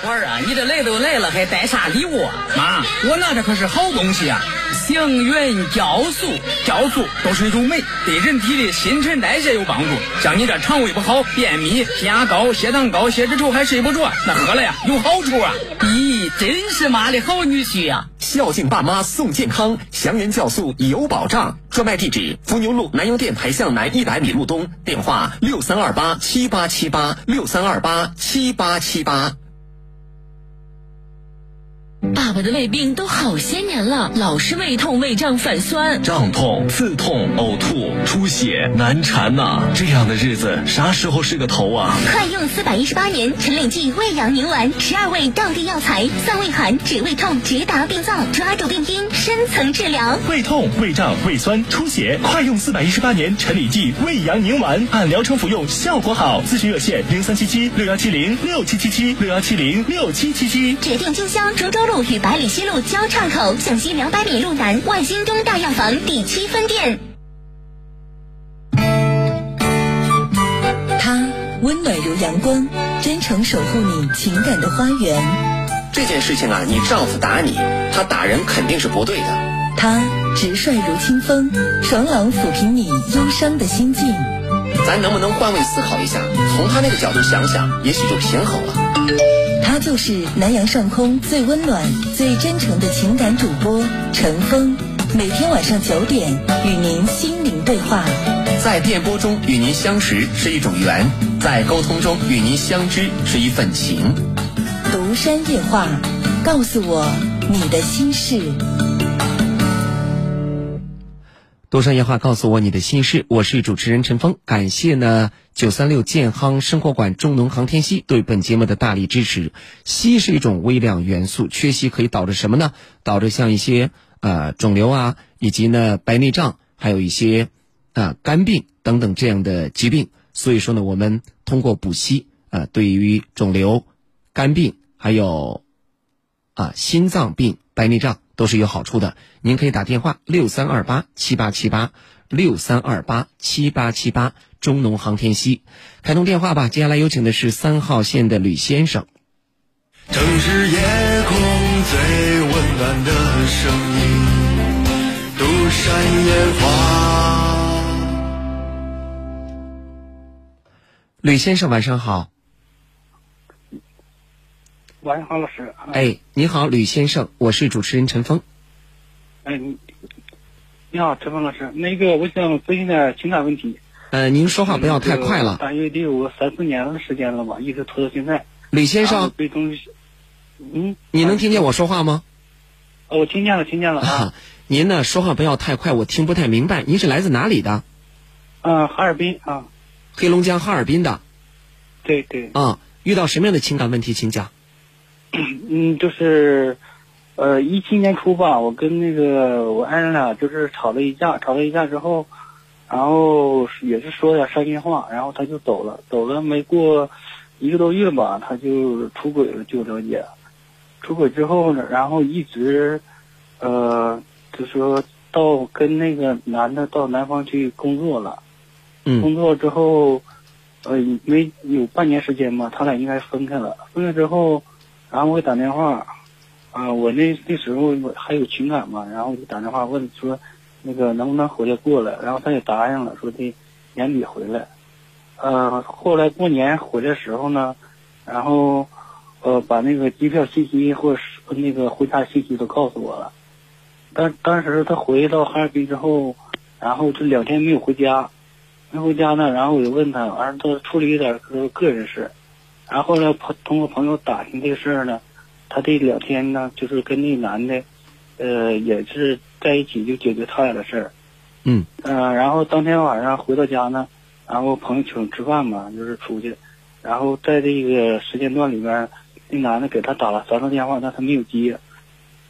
我儿啊，你这来都来了，还带啥礼物啊？妈，我拿的可是好东西啊！祥云酵素，酵素都是一种酶，对人体的新陈代谢有帮助。像你这肠胃不好、便秘、血压高、血糖高、血脂稠还睡不着，那喝了呀有好处啊！咦，真是妈的好女婿呀、孝敬爸妈送健康，祥源酵素有保障。专卖地址：伏牛路南阳店牌向南一百米路东，电话六三二八七八七八六三二八七八七八。爸爸的胃病都好些年了，老是胃痛、胃胀、反酸。胀痛、刺痛、呕吐、出血、难缠呐、这样的日子啥时候是个头啊？快用四百一十八年陈李济胃阳宁丸，十二味道地药材，散胃寒、止胃痛、直达病灶，抓住病因，深层治疗。胃痛、胃胀、胃酸、出血，快用四百一十八年陈李济胃阳宁丸，按疗程服用，效果好。咨询热线零三七七六幺七零六七七七六幺七零六七七七。指定经销株洲路与百里西路交叉口，向西两百米路南万兴东大药房第七分店。他温暖如阳光，真诚守护你情感的花园。这件事情啊，你丈夫打你，他打人肯定是不对的。他直率如清风，爽朗抚平你忧伤的心境。咱能不能换位思考一下，从他那个角度想想，也许就平衡了。他就是南阳上空最温暖、最真诚的情感主播陈峰，每天晚上九点与您心灵对话。在电波中与您相识是一种缘，在沟通中与您相知是一份情。独山夜话，告诉我你的心事。多山夜话告诉我你的心事，我是主持人陈峰，感谢呢九三六健康生活馆中农航天硒对本节目的大力支持。硒是一种微量元素，缺硒可以导致什么呢？导致像一些呃肿瘤啊，以及呢白内障，还有一些啊肝病等等这样的疾病。所以说呢，我们通过补硒啊，对于肿瘤、肝病还有啊心脏病、白内障。都是有好处的，您可以打电话六三二八七八七八六三二八七八七八中农航天西，开通电话吧。接下来有请的是三号线的吕先生。城市夜空最温暖的声音，独山烟花。吕先生，晚上好。晚上好，老师。哎，你好，吕先生，我是主持人陈峰。哎，你你好，陈峰老师。那个，我想咨询点情感问题。呃，您说话不要太快了。大约得有三四年的时间了吧，一直拖到现在。吕先生，被东西，嗯，你能听见我说话吗？哦，我听见了，听见了啊。您呢，说话不要太快，我听不太明白。您是来自哪里的？嗯，哈尔滨啊。黑龙江哈尔滨的。对对。啊，遇到什么样的情感问题，请讲。嗯，就是，呃，一七年初吧，我跟那个我爱人俩就是吵了一架，吵了一架之后，然后也是说点伤心话，然后他就走了，走了没过一个多月吧，他就出轨了，据我了解。出轨之后呢，然后一直，呃，就说到跟那个男的到南方去工作了，嗯，工作之后，呃，没有半年时间吧，他俩应该分开了，分开之后。然后我给打电话，啊，我那那时候还有情感嘛，然后我就打电话问说，那个能不能回来过来？然后他也答应了，说的年底回来。呃，后来过年回来时候呢，然后呃把那个机票信息或者是那个回家信息都告诉我了。当当时他回到哈尔滨之后，然后这两天没有回家，没回家呢，然后我就问他，完了他处理一点个个人事。然后呢，朋通过朋友打听这个事儿呢，他这两天呢，就是跟那男的，呃，也是在一起就解决他俩的事儿。嗯。呃，然后当天晚上回到家呢，然后朋友请吃饭嘛，就是出去，然后在这个时间段里边，那男的给他打了三个电话，但他没有接。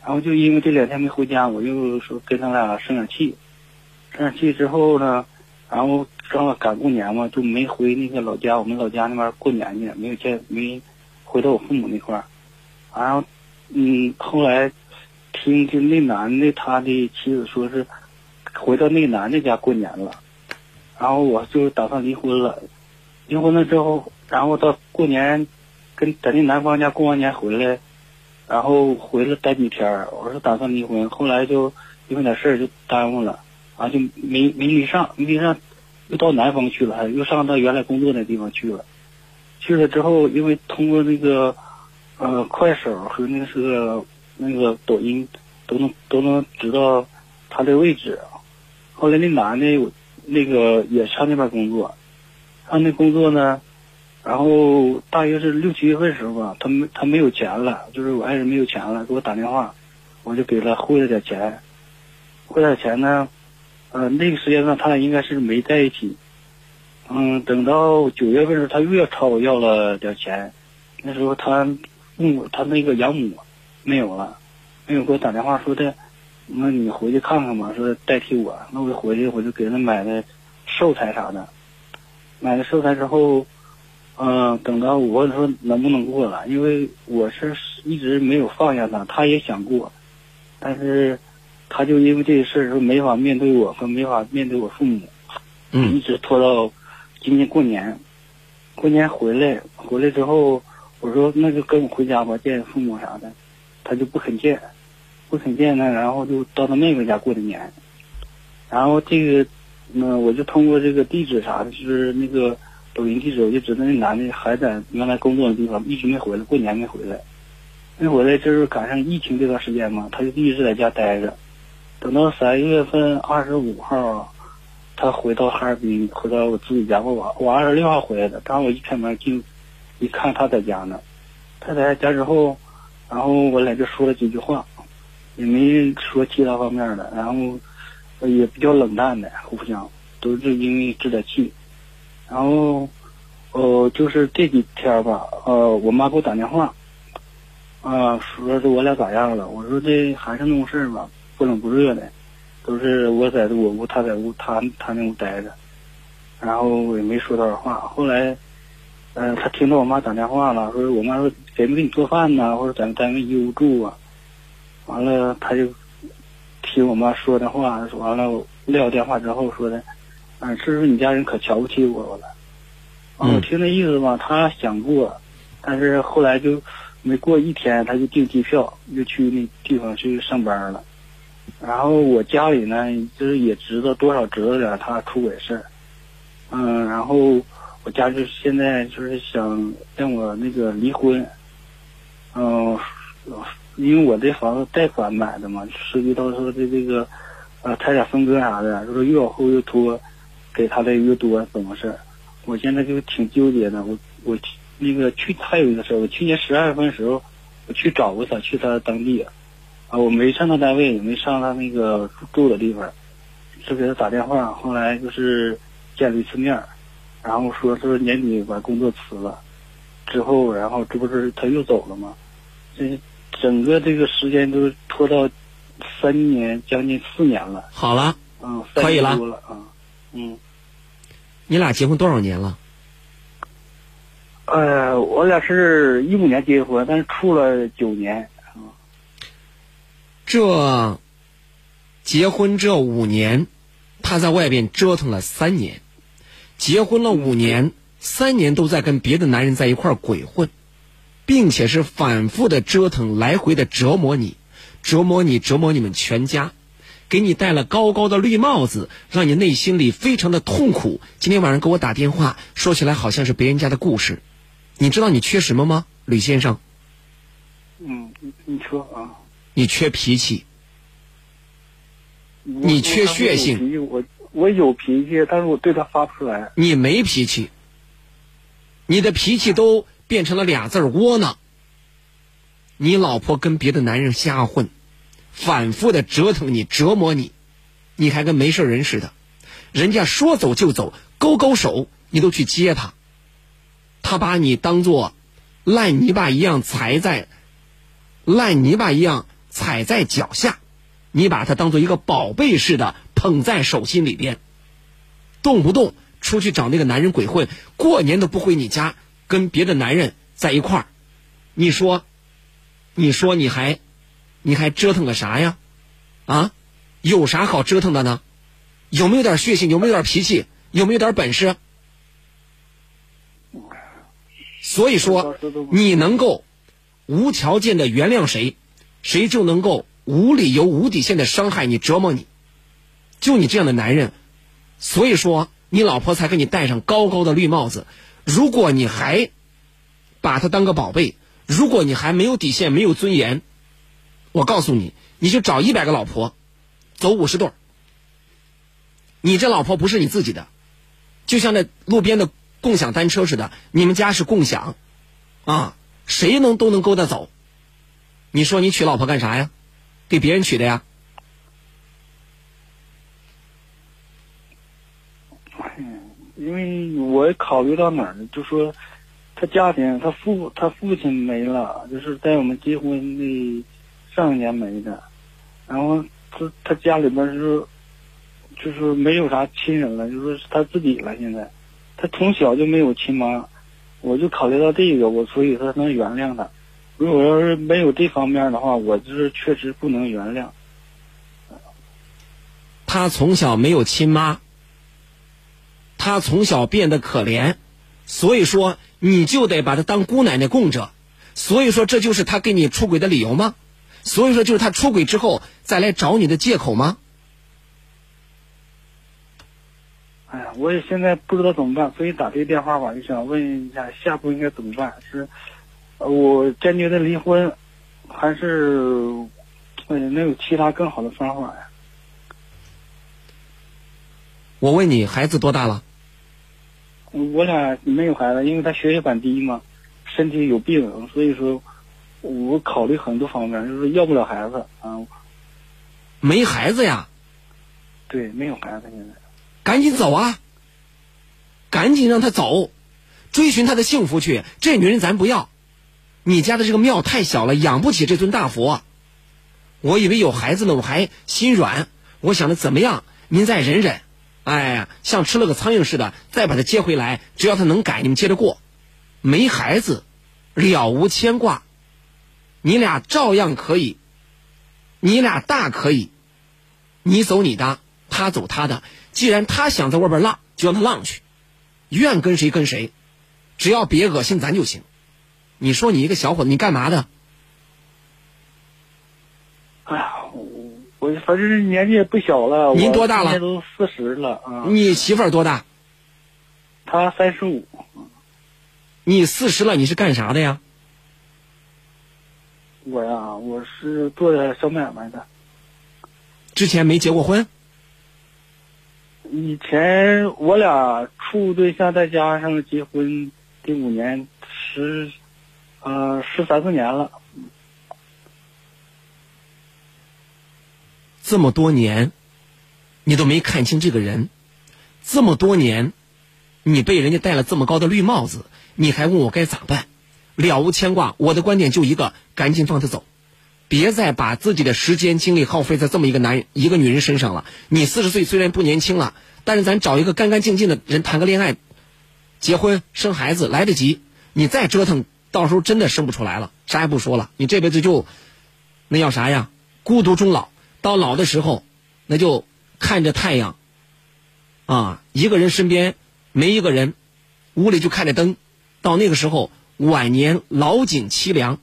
然后就因为这两天没回家，我就说跟他俩生点气，生点气之后呢，然后正好赶过年嘛，就没回那个老家，我们老家那边过年去，没有见没回到我父母那块儿。然后，嗯，后来听听那男的他的妻子说是回到那男的家过年了，然后我就打算离婚了。离婚了之后，然后到过年跟在那男方家过完年回来。然后回来待几天，我是打算离婚，后来就因为点事儿就耽误了，啊就没没离上，没上，又到南方去了，又上到原来工作那地方去了。去了之后，因为通过那个呃快手和那个是那个抖音都能都能知道他的位置。后来那男的那个也上那边工作，上那工作呢。然后大约是六七月份时候吧，他没他没有钱了，就是我爱人没有钱了，给我打电话，我就给他汇了点钱，汇点钱呢，呃，那个时间段他俩应该是没在一起，嗯，等到九月份时候，他又要朝我要了点钱，那时候他父母他那个养母没有了，没有给我打电话说的，那你回去看看吧，说代替我，那我就回去我就给他买的寿材啥的，买了寿材之后。嗯，等到我问说能不能过了，因为我是一直没有放下他，他也想过，但是他就因为这个事儿说没法面对我和没法面对我父母，嗯，一直拖到今年过年，过年回来回来之后，我说那就跟我回家吧，见父母啥的，他就不肯见，不肯见呢，然后就到他妹妹家过的年，然后这个，那，我就通过这个地址啥的，就是那个。抖音地址我就知道那男的还在原来工作的地方，一直没回来，过年没回来。没回来就是赶上疫情这段时间嘛，他就一直在家待着。等到三月份二十五号，他回到哈尔滨，回到我自己家。我我二十六号回来的，刚我一开门进，一看他在家呢。他在家之后，然后我俩就说了几句话，也没说其他方面的，然后也比较冷淡的，互相都是因为置点气。然后，呃，就是这几天吧，呃，我妈给我打电话，啊，说是我俩咋样了？我说这还是那种事吧，不冷不热的，都是我在我屋，他在屋，他他那屋待着，然后也没说多少话。后来，嗯，他听到我妈打电话了，说我妈说给没给你做饭呢，或者在单位一屋住啊？完了，他就听我妈说的话，完了撂电话之后说的。啊，是不是你家人可瞧不起我了？我听那意思吧，他想过，但是后来就没过一天，他就订机票，又去那地方去上班了。然后我家里呢，就是也知道多少知道点他出轨事儿。嗯，然后我家就现在就是想让我那个离婚。嗯，因为我这房子贷款买的嘛，涉及到说的这个呃财产分割啥的，就是越往后越拖。给他的越多怎么事？我现在就挺纠结的。我我那个去还有一个事儿，我去年十二月份时候，我去找过他，去他当地啊，我没上他单位，也没上他那个住的地方，就给他打电话。后来就是见了一次面，然后说是年底把工作辞了，之后然后这不是他又走了吗？这整个这个时间都拖到三年，将近四年了。好了，嗯，可以了啊，嗯。你俩结婚多少年了？呃，我俩是一五年结婚，但是处了九年。这结婚这五年，他在外边折腾了三年。结婚了五年，三年都在跟别的男人在一块鬼混，并且是反复的折腾，来回的折磨你，折磨你，折磨你们全家。给你戴了高高的绿帽子，让你内心里非常的痛苦。今天晚上给我打电话，说起来好像是别人家的故事。你知道你缺什么吗，吕先生？嗯，你你说啊。你缺脾气。你缺血性。我我有脾气，但是我对他发不出来。你没脾气。你的脾气都变成了俩字窝囊。你老婆跟别的男人瞎混，反复的折腾你、折磨你，你还跟没事人似的。人家说走就走，勾勾手你都去接他，他把你当做烂泥巴一样踩在烂泥巴一样踩在脚下，你把它当做一个宝贝似的捧在手心里边，动不动出去找那个男人鬼混，过年都不回你家，跟别的男人在一块儿，你说，你说你还你还折腾个啥呀？啊，有啥好折腾的呢？有没有点血性？有没有点脾气？有没有点本事？所以说，你能够无条件的原谅谁，谁就能够无理由、无底线的伤害你、折磨你。就你这样的男人，所以说你老婆才给你戴上高高的绿帽子。如果你还把她当个宝贝，如果你还没有底线、没有尊严，我告诉你，你就找一百个老婆，走五十对儿。你这老婆不是你自己的，就像那路边的共享单车似的，你们家是共享，啊，谁能都能勾搭走。你说你娶老婆干啥呀？给别人娶的呀？因为我考虑到哪儿呢？就说他家庭，他父他父亲没了，就是在我们结婚的上一年没的，然后他他家里边就是就是没有啥亲人了，就说是他自己了。现在他从小就没有亲妈，我就考虑到这个，我所以说能原谅他。如果要是没有这方面的话，我就是确实不能原谅。他从小没有亲妈，他从小变得可怜，所以说你就得把他当姑奶奶供着。所以说这就是他给你出轨的理由吗？所以说就是他出轨之后再来找你的借口吗？哎呀，我也现在不知道怎么办，所以打这个电话吧，就想问一下下步应该怎么办？是，呃我坚决的离婚，还是嗯能有其他更好的方法呀？我问你，孩子多大了？我俩没有孩子，因为他血小板低嘛，身体有病，所以说我考虑很多方面，就是要不了孩子啊。没孩子呀？对，没有孩子现在。赶紧走啊！赶紧让他走，追寻他的幸福去。这女人咱不要。你家的这个庙太小了，养不起这尊大佛。我以为有孩子呢，我还心软。我想着怎么样，您再忍忍。哎呀，像吃了个苍蝇似的，再把他接回来，只要他能改，你们接着过。没孩子，了无牵挂。你俩照样可以，你俩大可以。你走你的，他走他的。既然他想在外边浪，就让他浪去，愿跟谁跟谁，只要别恶心咱就行。你说你一个小伙子，你干嘛的？哎呀，我我反正年纪也不小了。您多大了？都四十了啊。你媳妇儿多大？她三十五。你四十了，你是干啥的呀？我呀，我是做的小买卖的。之前没结过婚？以前我俩处对象，再加上结婚第五年，十呃十三四年了。这么多年，你都没看清这个人，这么多年，你被人家戴了这么高的绿帽子，你还问我该咋办？了无牵挂。我的观点就一个，赶紧放他走，别再把自己的时间精力耗费在这么一个男人、一个女人身上了。你四十岁虽然不年轻了，但是咱找一个干干净净的人谈个恋爱，结婚生孩子来得及。你再折腾，到时候真的生不出来了，啥也不说了，你这辈子就那叫啥呀？孤独终老。到老的时候，那就看着太阳，啊，一个人身边没一个人，屋里就看着灯，到那个时候晚年老景凄凉。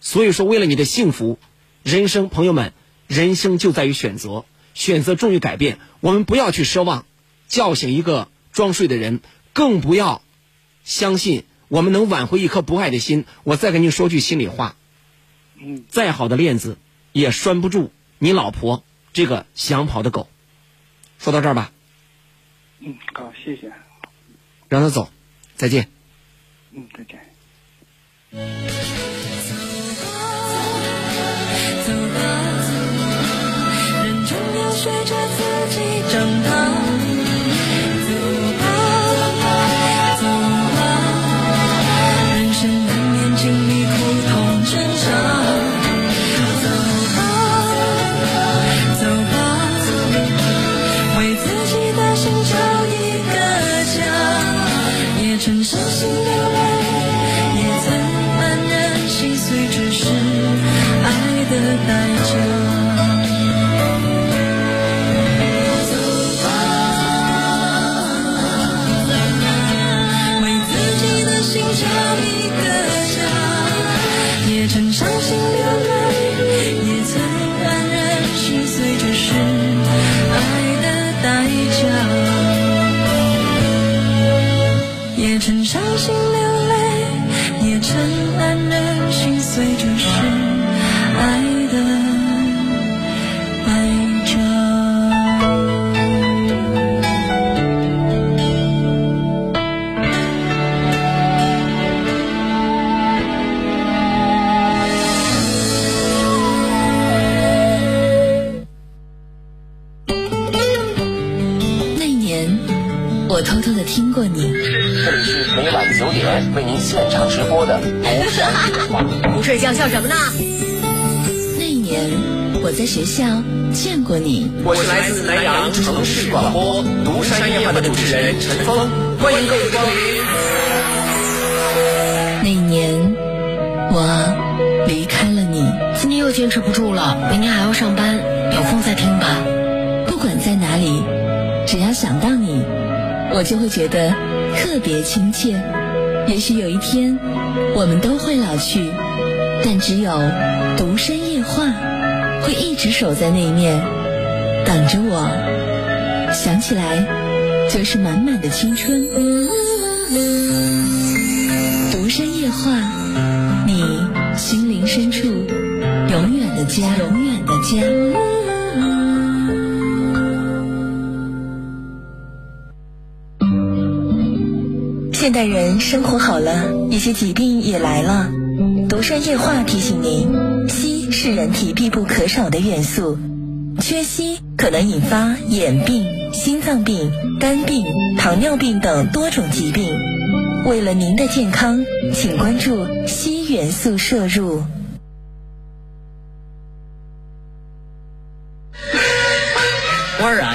所以说，为了你的幸福，人生朋友们，人生就在于选择，选择重于改变。我们不要去奢望叫醒一个装睡的人，更不要相信我们能挽回一颗不爱的心，我再跟您说句心里话。嗯，再好的链子也拴不住你老婆这个想跑的狗。说到这儿吧。嗯，好，谢谢。让他走，再见。嗯，再见。人就要学着自己长大。偷偷的听过你。这里是每晚九点为您现场直播的独山夜话。不睡觉笑什么呢？那一年，我在学校见过你。我是来自南阳城市广播独山夜话的主持人陈峰，欢迎各位光临。那一年，我离开了你。今天又坚持不住了，明天还要上班，有空再听吧。不管在哪里，只要想到你，我就会觉得特别亲切。也许有一天，我们都会老去，但只有独山夜话会一直守在那一面，等着我。想起来，就是满满的青春。独山夜话，你心灵深处永远的家，永远的家。现代人生活好了，一些疾病也来了。独山夜话提醒您：硒是人体必不可少的元素，缺硒可能引发眼病、心脏病、肝病、糖尿病等多种疾病。为了您的健康，请关注硒元素摄入。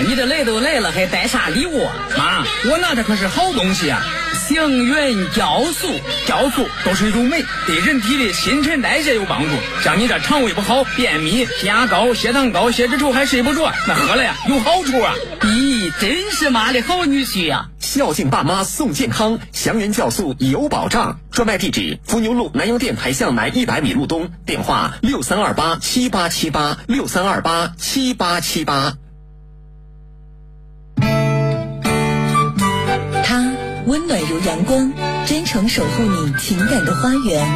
你这来都来了，还带啥礼物啊？妈，我拿的可是好东西啊！祥云酵素，酵素都是一种酶，对人体的新陈代谢有帮助。像你这肠胃不好、便秘、血压高、血糖高、血脂稠还睡不着，那喝了呀有好处啊！咦，真是妈的好女婿呀、孝敬爸妈送健康，祥云酵素有保障。专卖地址：伏牛路南阳店牌向南一百米路东，电话六三二八七八七八六三二八七八七八。温暖如阳光，真诚守护你情感的花园。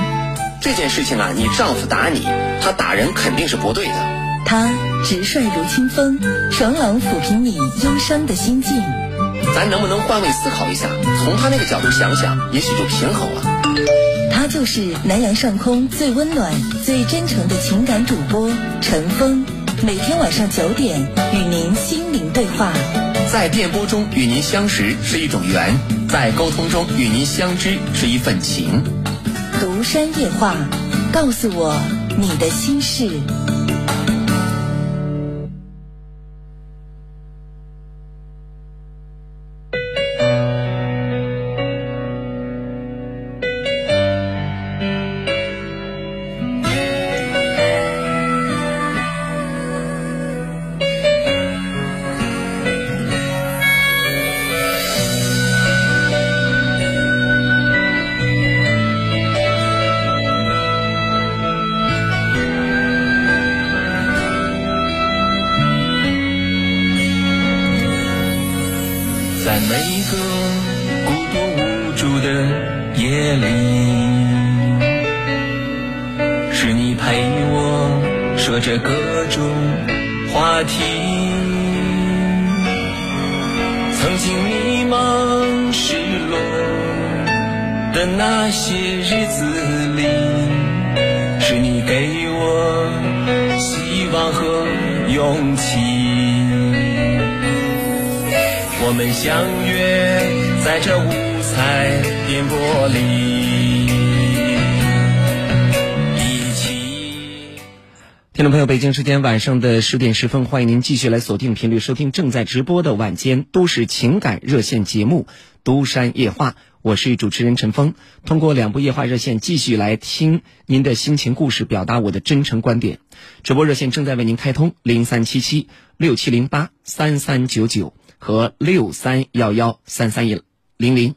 这件事情啊，你丈夫打你，他打人肯定是不对的。他直率如清风，爽朗抚平你忧伤的心境。咱能不能换位思考一下，从他那个角度想想，也许就平衡了。他就是南阳上空最温暖、最真诚的情感主播陈峰，每天晚上九点与您心灵对话。在电波中与您相识是一种缘，在沟通中与您相知是一份情。独山夜话，告诉我你的心事。众朋友，北京时间晚上的十点十分，欢迎您继续来锁定频率收听正在直播的晚间都市情感热线节目《都山夜话》，我是主持人陈峰。通过两部夜话热线，继续来听您的心情故事，表达我的真诚观点。直播热线正在为您开通零三七七六七零八三三九九和六三幺幺三三一零零。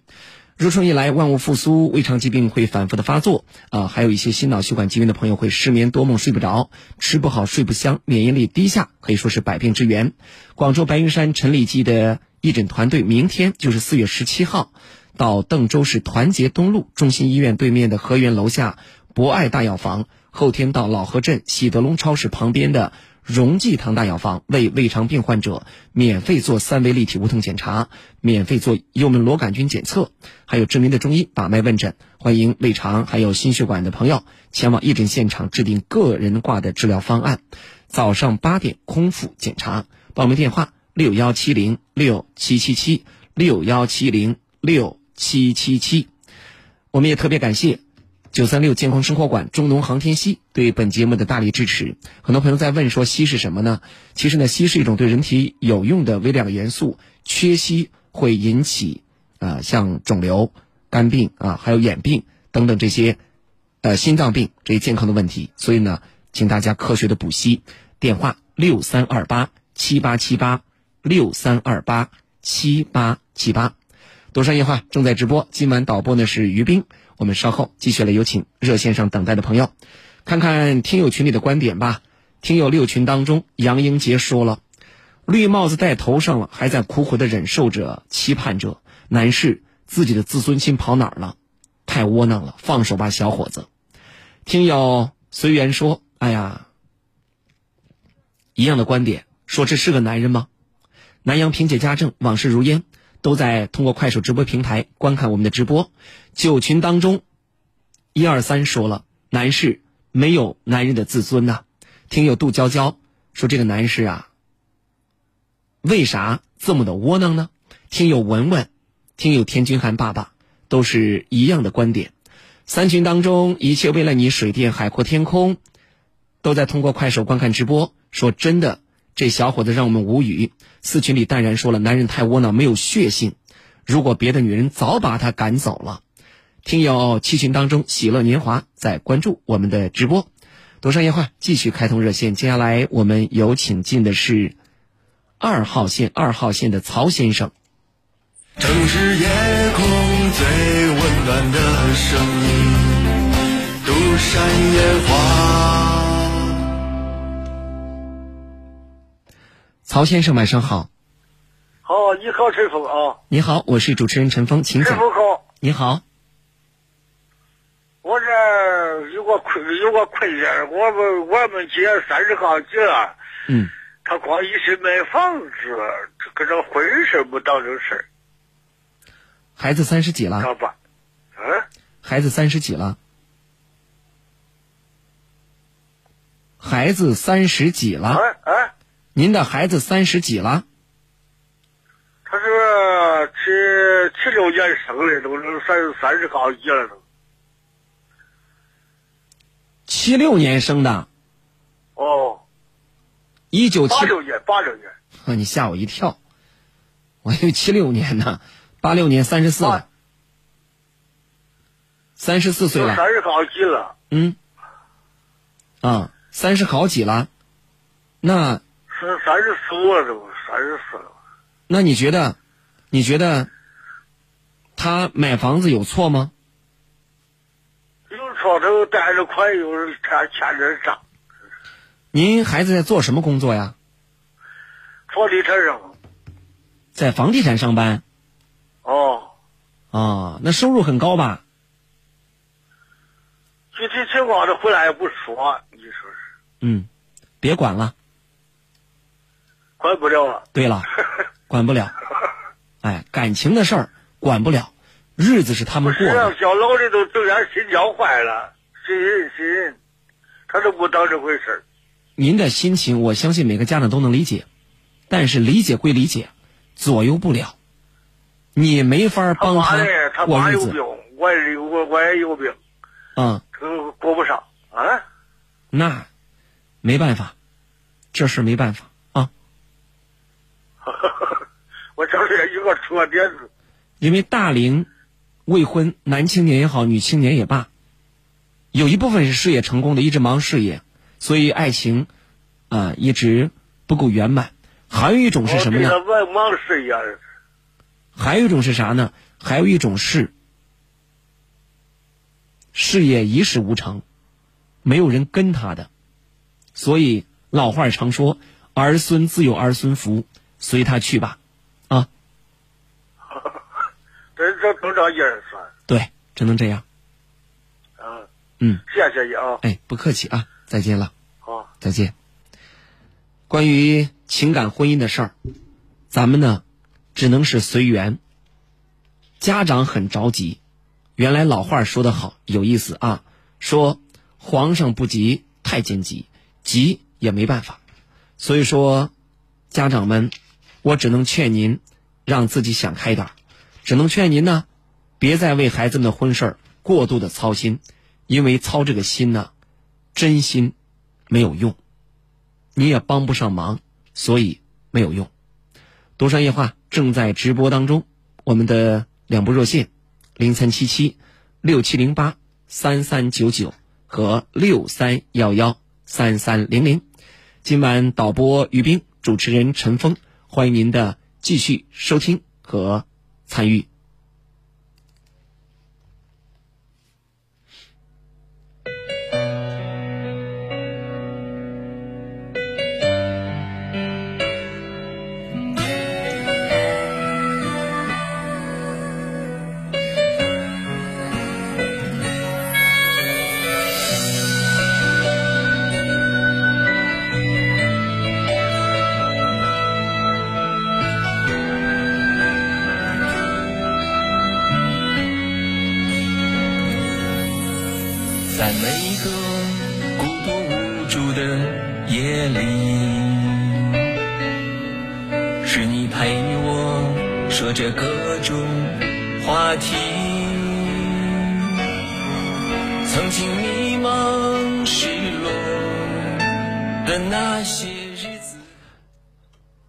入春以来，万物复苏，胃肠疾病会反复的发作啊，还有一些心脑血管疾病的朋友会失眠多梦、睡不着、吃不好、睡不香、免疫力低下，可以说是百病之源。广州白云山陈李济的义诊团队，明天就是四月十七号，到邓州市团结东路中心医院对面的河源楼下博爱大药房，后天到老河镇喜德隆超市旁边的。荣济堂大药房为胃肠病患者免费做三维立体无痛检查，免费做幽门螺杆菌检测，还有知名的中医把脉问诊。欢迎胃肠还有心血管的朋友前往义诊现场，制定个人化的治疗方案。早上八点空腹检查，报名电话六幺七零六七七七六幺七零六七七七。我们也特别感谢。九三六健康生活馆中农航天硒对本节目的大力支持。很多朋友在问说硒是什么呢？其实呢，硒是一种对人体有用的微量元素，缺硒会引起啊、像肿瘤、肝病啊，还有眼病等等这些呃心脏病这些健康的问题。所以呢，请大家科学的补硒。电话六三二八七八七八六三二八七八七八。多山夜话正在直播，今晚导播呢是于冰。我们稍后继续来有请热线上等待的朋友，看看听友群里的观点吧。听友六群当中，杨英杰说了：“绿帽子戴头上了，还在苦苦的忍受着、期盼着，男士自己的自尊心跑哪儿了？太窝囊了，放手吧，小伙子。”听友随缘说：“哎呀，一样的观点，说这是个男人吗？”南阳萍姐家政，往事如烟。都在通过快手直播平台观看我们的直播。九群当中，一二三说了，男士没有男人的自尊呐、听友杜娇娇说，这个男士啊，为啥这么的窝囊呢？听友文文，听友天君涵爸爸，都是一样的观点。三群当中，一切为了你，水电海阔天空，都在通过快手观看直播。说真的。这小伙子让我们无语。四群里淡然说了：“男人太窝囊，没有血性。如果别的女人早把他赶走了。”听友七群当中，喜乐年华在关注我们的直播。独山夜话继续开通热线，接下来我们有请进的是二号线二号线的曹先生。城市夜空最温暖的声音，独山烟花。曹先生，晚上好。好，你好，陈峰啊。你好，我是主持人陈峰，请讲。陈峰好。你好。我这有个困，有个困难，我们我们姐三十好几了。嗯。他光一心买房子，搁这婚事不当正事孩子三十几了？嗯。孩子三十几了？孩子三十几了？您的孩子三十几了？他是七七六年生的，都是三三十好几了都。七六年生的。哦。一九七八六年，八六年。啊！你吓我一跳，我以为七六年呢，八六年三十四了，三十四岁了。三十好几了。嗯。啊，三十好几了，那。是三十四了，都三十四了。那你觉得，你觉得他买房子有错吗？有错，他又贷着款，又是欠欠着账。您孩子在做什么工作呀？房地产上。在房地产上班。哦。啊，那收入很高吧？具体情况他回来也不说，你说是？嗯，别管了。管不了了。对了，管不了。哎，感情的事儿管不了，日子是他们过的。小老的都心教坏了，信人信人，他都不当这回事儿。您的心情，我相信每个家长都能理解，但是理解归理解，左右不了。你没法帮他过日子妈有病，我我我也有病，啊、这过不上啊。那没办法，这事没办法啊，我这是一个车点子，因为大龄未婚男青年也好，女青年也罢，有一部分是事业成功的，一直忙事业，所以爱情啊、一直不够圆满。还有一种是什么呢？我这个忙事业，还有一种是啥呢？还有一种是事业一事无成，没有人跟他的，所以老话儿常说“儿孙自有儿孙福”，随他去吧。啊，这这都这意思。对，只能这样。啊，嗯，谢谢你啊。哎，不客气啊，再见了。好，再见。关于情感婚姻的事儿，咱们呢，只能是随缘。家长很着急，原来老话说得好，有意思啊，说皇上不急太监急，急也没办法。所以说，家长们，我只能劝您，让自己想开点儿只能劝您呢，别再为孩子们的婚事儿过度的操心，因为操这个心呢，真心没有用，你也帮不上忙，所以没有用。独山夜话正在直播当中，我们的两部热线零三七七六七零八三三九九和六三幺幺三三零零。今晚导播于斌，主持人陈峰，欢迎您的继续收听和参与。着各种话题。曾经迷茫失落的那些日子。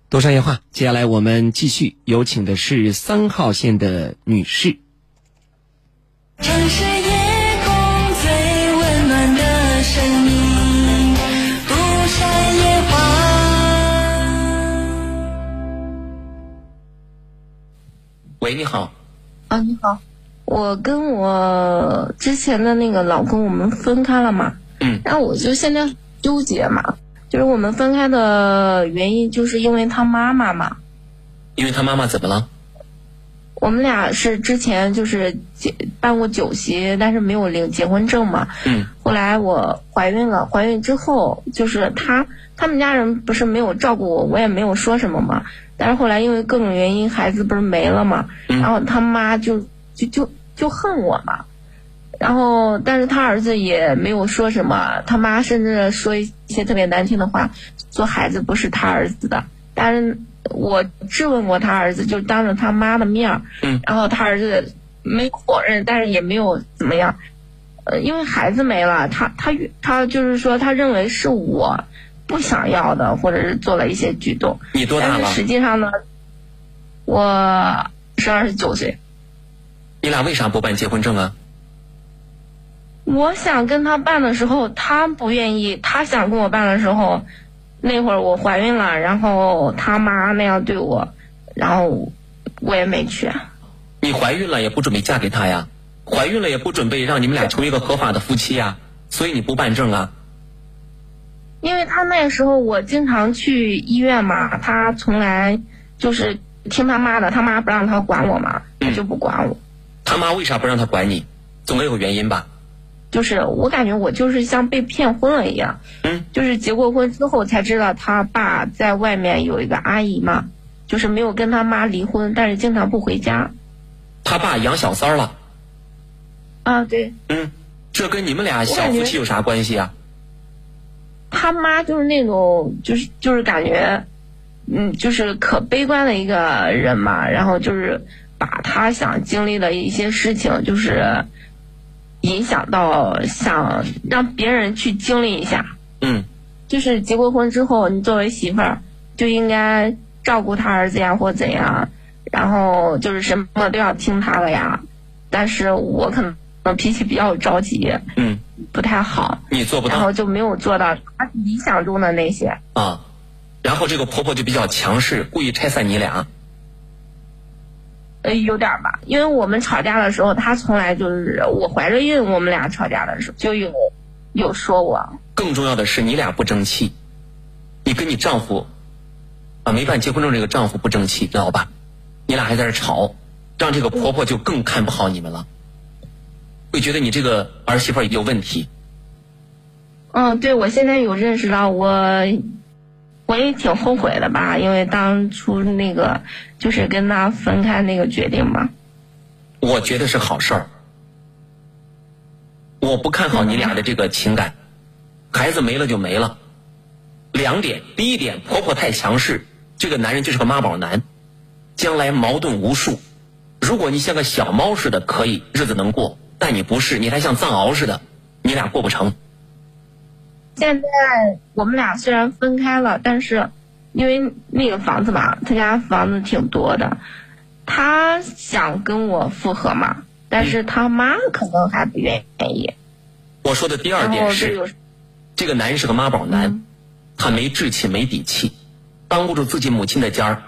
多少年话，接下来我们继续有请的是三号线的女士。喂，你好。啊，你好，我跟我之前的那个老公我们分开了嘛，嗯，然后我就现在纠结嘛，就是我们分开的原因就是因为他妈妈嘛，因为他妈妈怎么了？我们俩是之前就是结办过酒席，但是没有领结婚证嘛。嗯。后来我怀孕了，怀孕之后就是他他们家人不是没有照顾我，我也没有说什么嘛。但是后来因为各种原因，孩子不是没了嘛，然后他妈就就就就恨我嘛。然后，但是他儿子也没有说什么，他妈甚至说一些特别难听的话，说孩子不是他儿子的。但是我质问过他儿子，就当着他妈的面儿，嗯，然后他儿子没否认，但是也没有怎么样。呃，因为孩子没了，他他他就是说，他认为是我不想要的，或者是做了一些举动。你多大了但是实际上呢，我是二十九岁。你俩为啥不办结婚证啊？我想跟他办的时候，他不愿意；他想跟我办的时候，那会儿我怀孕了，然后他妈那样对我，然后我也没去。你怀孕了也不准备嫁给他呀？怀孕了也不准备让你们俩成为一个合法的夫妻呀？所以你不办证啊？因为他那时候我经常去医院嘛，他从来就是听他妈的，他妈不让他管我嘛，他就不管我。他妈为啥不让他管你？总得有个原因吧？就是我感觉我就是像被骗婚了一样，嗯，就是结过婚之后才知道他爸在外面有一个阿姨嘛，就是没有跟他妈离婚，但是经常不回家。他爸养小三儿了。啊，对，嗯，这跟你们俩小夫妻有啥关系啊？他妈就是那种，就是就是感觉，嗯，就是可悲观的一个人嘛，然后就是把他想经历的一些事情，就是影响到想让别人去经历一下。嗯，就是结过婚之后，你作为媳妇儿就应该照顾他儿子呀，或怎样，然后就是什么都要听他的呀。但是我可能脾气比较着急，嗯，不太好，你做不到然后就没有做到他理想中的那些。啊。然后这个婆婆就比较强势，故意拆散你俩。呃，有点吧，因为我们吵架的时候，她从来就是我怀着孕，我们俩吵架的时候就有有说我。更重要的是，你俩不争气，你跟你丈夫啊没办结婚证这个丈夫不争气，知道吧？你俩还在这吵，让这个婆婆就更看不好你们了，会觉得你这个儿媳妇有问题。嗯，对，我现在有认识到我，我也挺后悔的吧，因为当初那个就是跟他分开那个决定嘛。我觉得是好事儿。我不看好你俩的这个情感，孩子没了就没了。两点，第一点，婆婆太强势，这个男人就是个妈宝男，将来矛盾无数。如果你像个小猫似的，可以日子能过，但你不是，你还像藏獒似的，你俩过不成。现在我们俩虽然分开了，但是因为那个房子嘛，他家房子挺多的，他想跟我复合嘛，但是他妈可能还不愿意。我说的第二然点是这个男人是个妈宝男，他没志气没底气，当不住自己母亲的尖儿。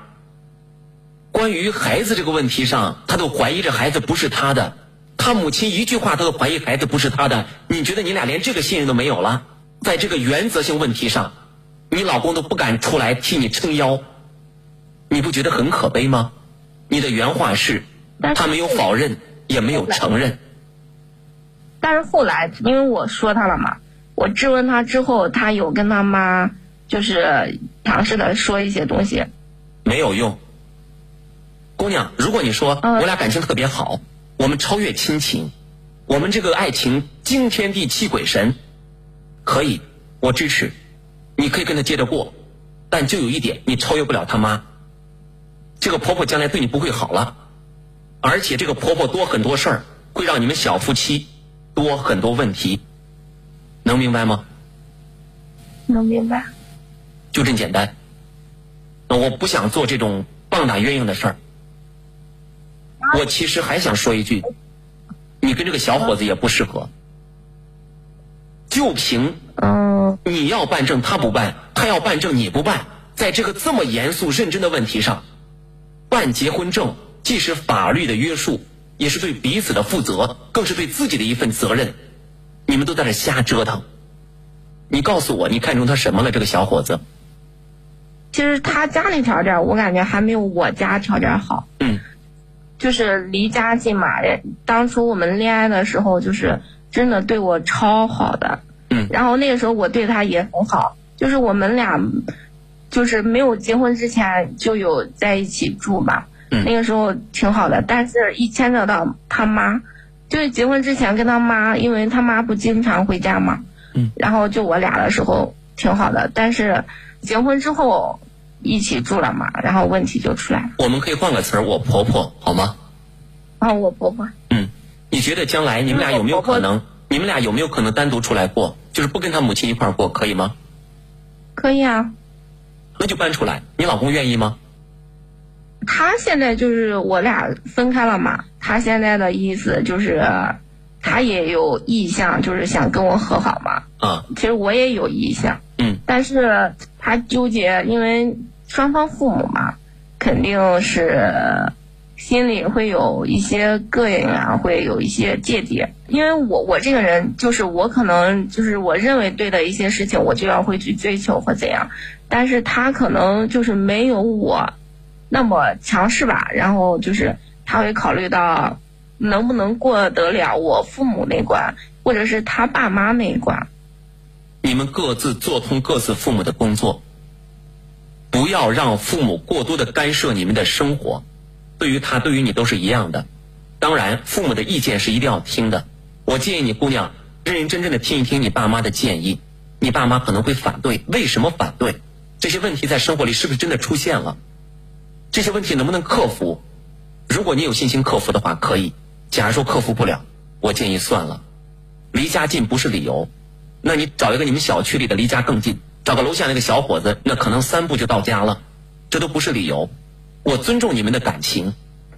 关于孩子这个问题上，他都怀疑这孩子不是他的，他母亲一句话他都怀疑孩子不是他的。你觉得你俩连这个信任都没有了？在这个原则性问题上，你老公都不敢出来替你撑腰，你不觉得很可悲吗？你的原话是，他没有否认，也没有承认。但是后来因为我说他了嘛，我质问他之后，他有跟他妈就是尝试的说一些东西。没有用。姑娘，如果你说我俩感情特别好，我们超越亲情，我们这个爱情惊天地泣鬼神，可以，我支持，你可以跟他接着过，但就有一点，你超越不了他妈。这个婆婆将来对你不会好了，而且这个婆婆多很多事儿，会让你们小夫妻多很多问题，能明白吗？能明白。就这么简单。那我不想做这种棒打鸳鸯的事儿。我其实还想说一句，你跟这个小伙子也不适合。就凭你要办证他不办，他要办证你不办，在这个这么严肃认真的问题上，办结婚证既是法律的约束，也是对彼此的负责，更是对自己的一份责任。你们都在这瞎折腾。你告诉我，你看中他什么了？这个小伙子，其实他家里条件，我感觉还没有我家条件好。嗯，就是离家近嘛。当初我们恋爱的时候，就是真的对我超好的。嗯。然后那个时候我对他也很好，就是我们俩，就是没有结婚之前就有在一起住嘛。嗯。那个时候挺好的，但是一牵扯到他妈，就是结婚之前跟他妈，因为他妈不经常回家嘛。嗯。然后就我俩的时候挺好的，但是结婚之后一起住了嘛，然后问题就出来了。我们可以换个词儿，我婆婆好吗？啊，我婆婆。嗯，你觉得将来你们俩有没有可能？你们俩有没有可能单独出来过？就是不跟他母亲一块儿过，可以吗？可以啊。那就搬出来，你老公愿意吗？他现在就是我俩分开了嘛，他现在的意思就是，他也有意向，就是想跟我和好嘛。啊。其实我也有意向。嗯。但是他纠结，因为双方父母嘛，肯定是心里会有一些膈应啊，会有一些芥蒂。因为我我这个人就是我可能就是我认为对的一些事情，我就要会去追求或怎样，但是他可能就是没有我那么强势吧，然后就是他会考虑到能不能过得了我父母那关，或者是他爸妈那一关。你们各自做通各自父母的工作，不要让父母过多的干涉你们的生活。对于他，对于你都是一样的。当然，父母的意见是一定要听的。我建议你姑娘认认真真的听一听你爸妈的建议。你爸妈可能会反对，为什么反对？这些问题在生活里是不是真的出现了？这些问题能不能克服？如果你有信心克服的话，可以；假如说克服不了，我建议算了。离家近不是理由，那你找一个你们小区里的离家更近，找个楼下那个小伙子，那可能三步就到家了，这都不是理由。我尊重你们的感情，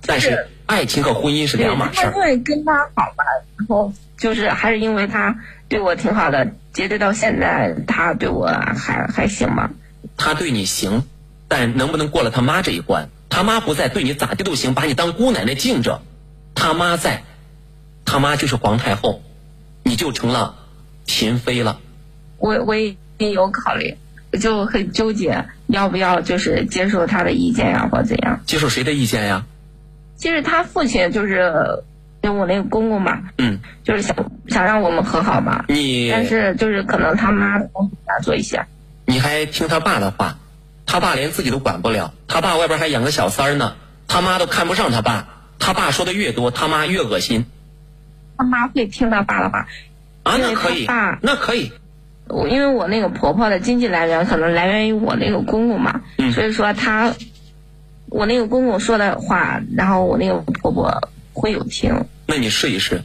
但是爱情和婚姻是两码事儿。因为跟他好吧，然后就是还是因为他对我挺好的，截止到现在他对我还还行吗？他对你行，但能不能过了他妈这一关？他妈不在，对你咋地都行，把你当姑奶奶敬着。他妈在，他妈就是皇太后，你就成了嫔妃了。我我也有考虑，就很纠结要不要就是接受他的意见呀，或怎样。接受谁的意见呀？其实他父亲就是就我那个公公嘛，嗯，就是想想让我们和好嘛。你但是就是可能他妈难做一些。你还听他爸的话，他爸连自己都管不了，他爸外边还养个小三儿呢，他妈都看不上他爸，他爸说的越多，他妈越恶心。他妈会听他爸的话啊，那可以，那可以。我因为我那个婆婆的经济来源可能来源于我那个公公嘛，嗯所以说她我那个公公说的话，然后我那个婆婆会有听。那你试一试，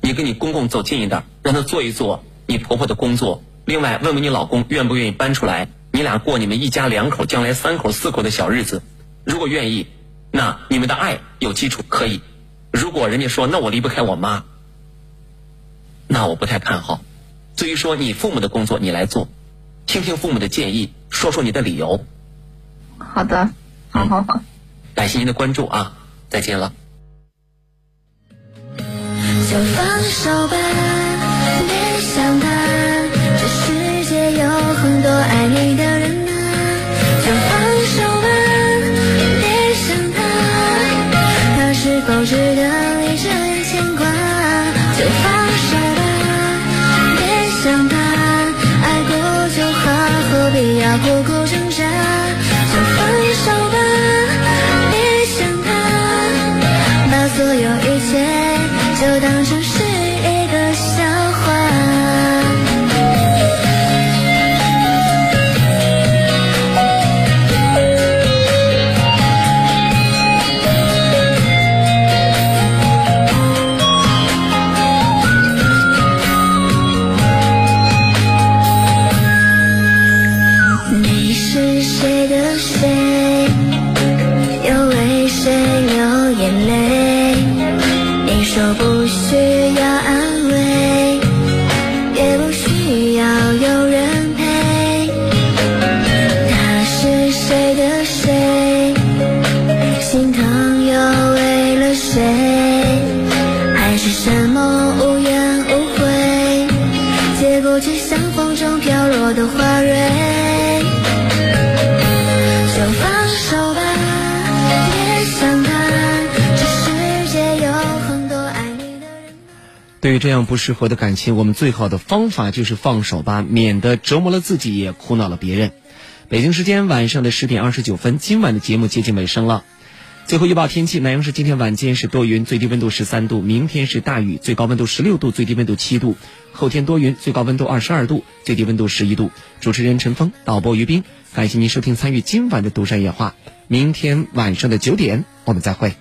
你跟你公公走近一点，让他做一做你婆婆的工作。另外，问问你老公愿不愿意搬出来，你俩过你们一家两口，将来三口四口的小日子。如果愿意，那你们的爱有基础，可以。如果人家说那我离不开我妈，那我不太看好。至于说你父母的工作你来做，听听父母的建议，说说你的理由。好的，好好好。感谢您的关注啊，再见了。就放手吧，别想他，这世界有很多爱你的人啊。就放手吧，别想他，他是否值得对于这样不适合的感情，我们最好的方法就是放手吧，免得折磨了自己，也苦恼了别人。北京时间晚上的十点二十九分，今晚的节目接近尾声了。最后预报天气：南阳市今天晚间是多云，最低温度十三度；明天是大雨，最高温度十六度，最低温度七度；后天多云，最高温度二十二度，最低温度十一度。主持人陈峰，导播于斌，感谢您收听参与今晚的独山夜话。明天晚上的九点，我们再会。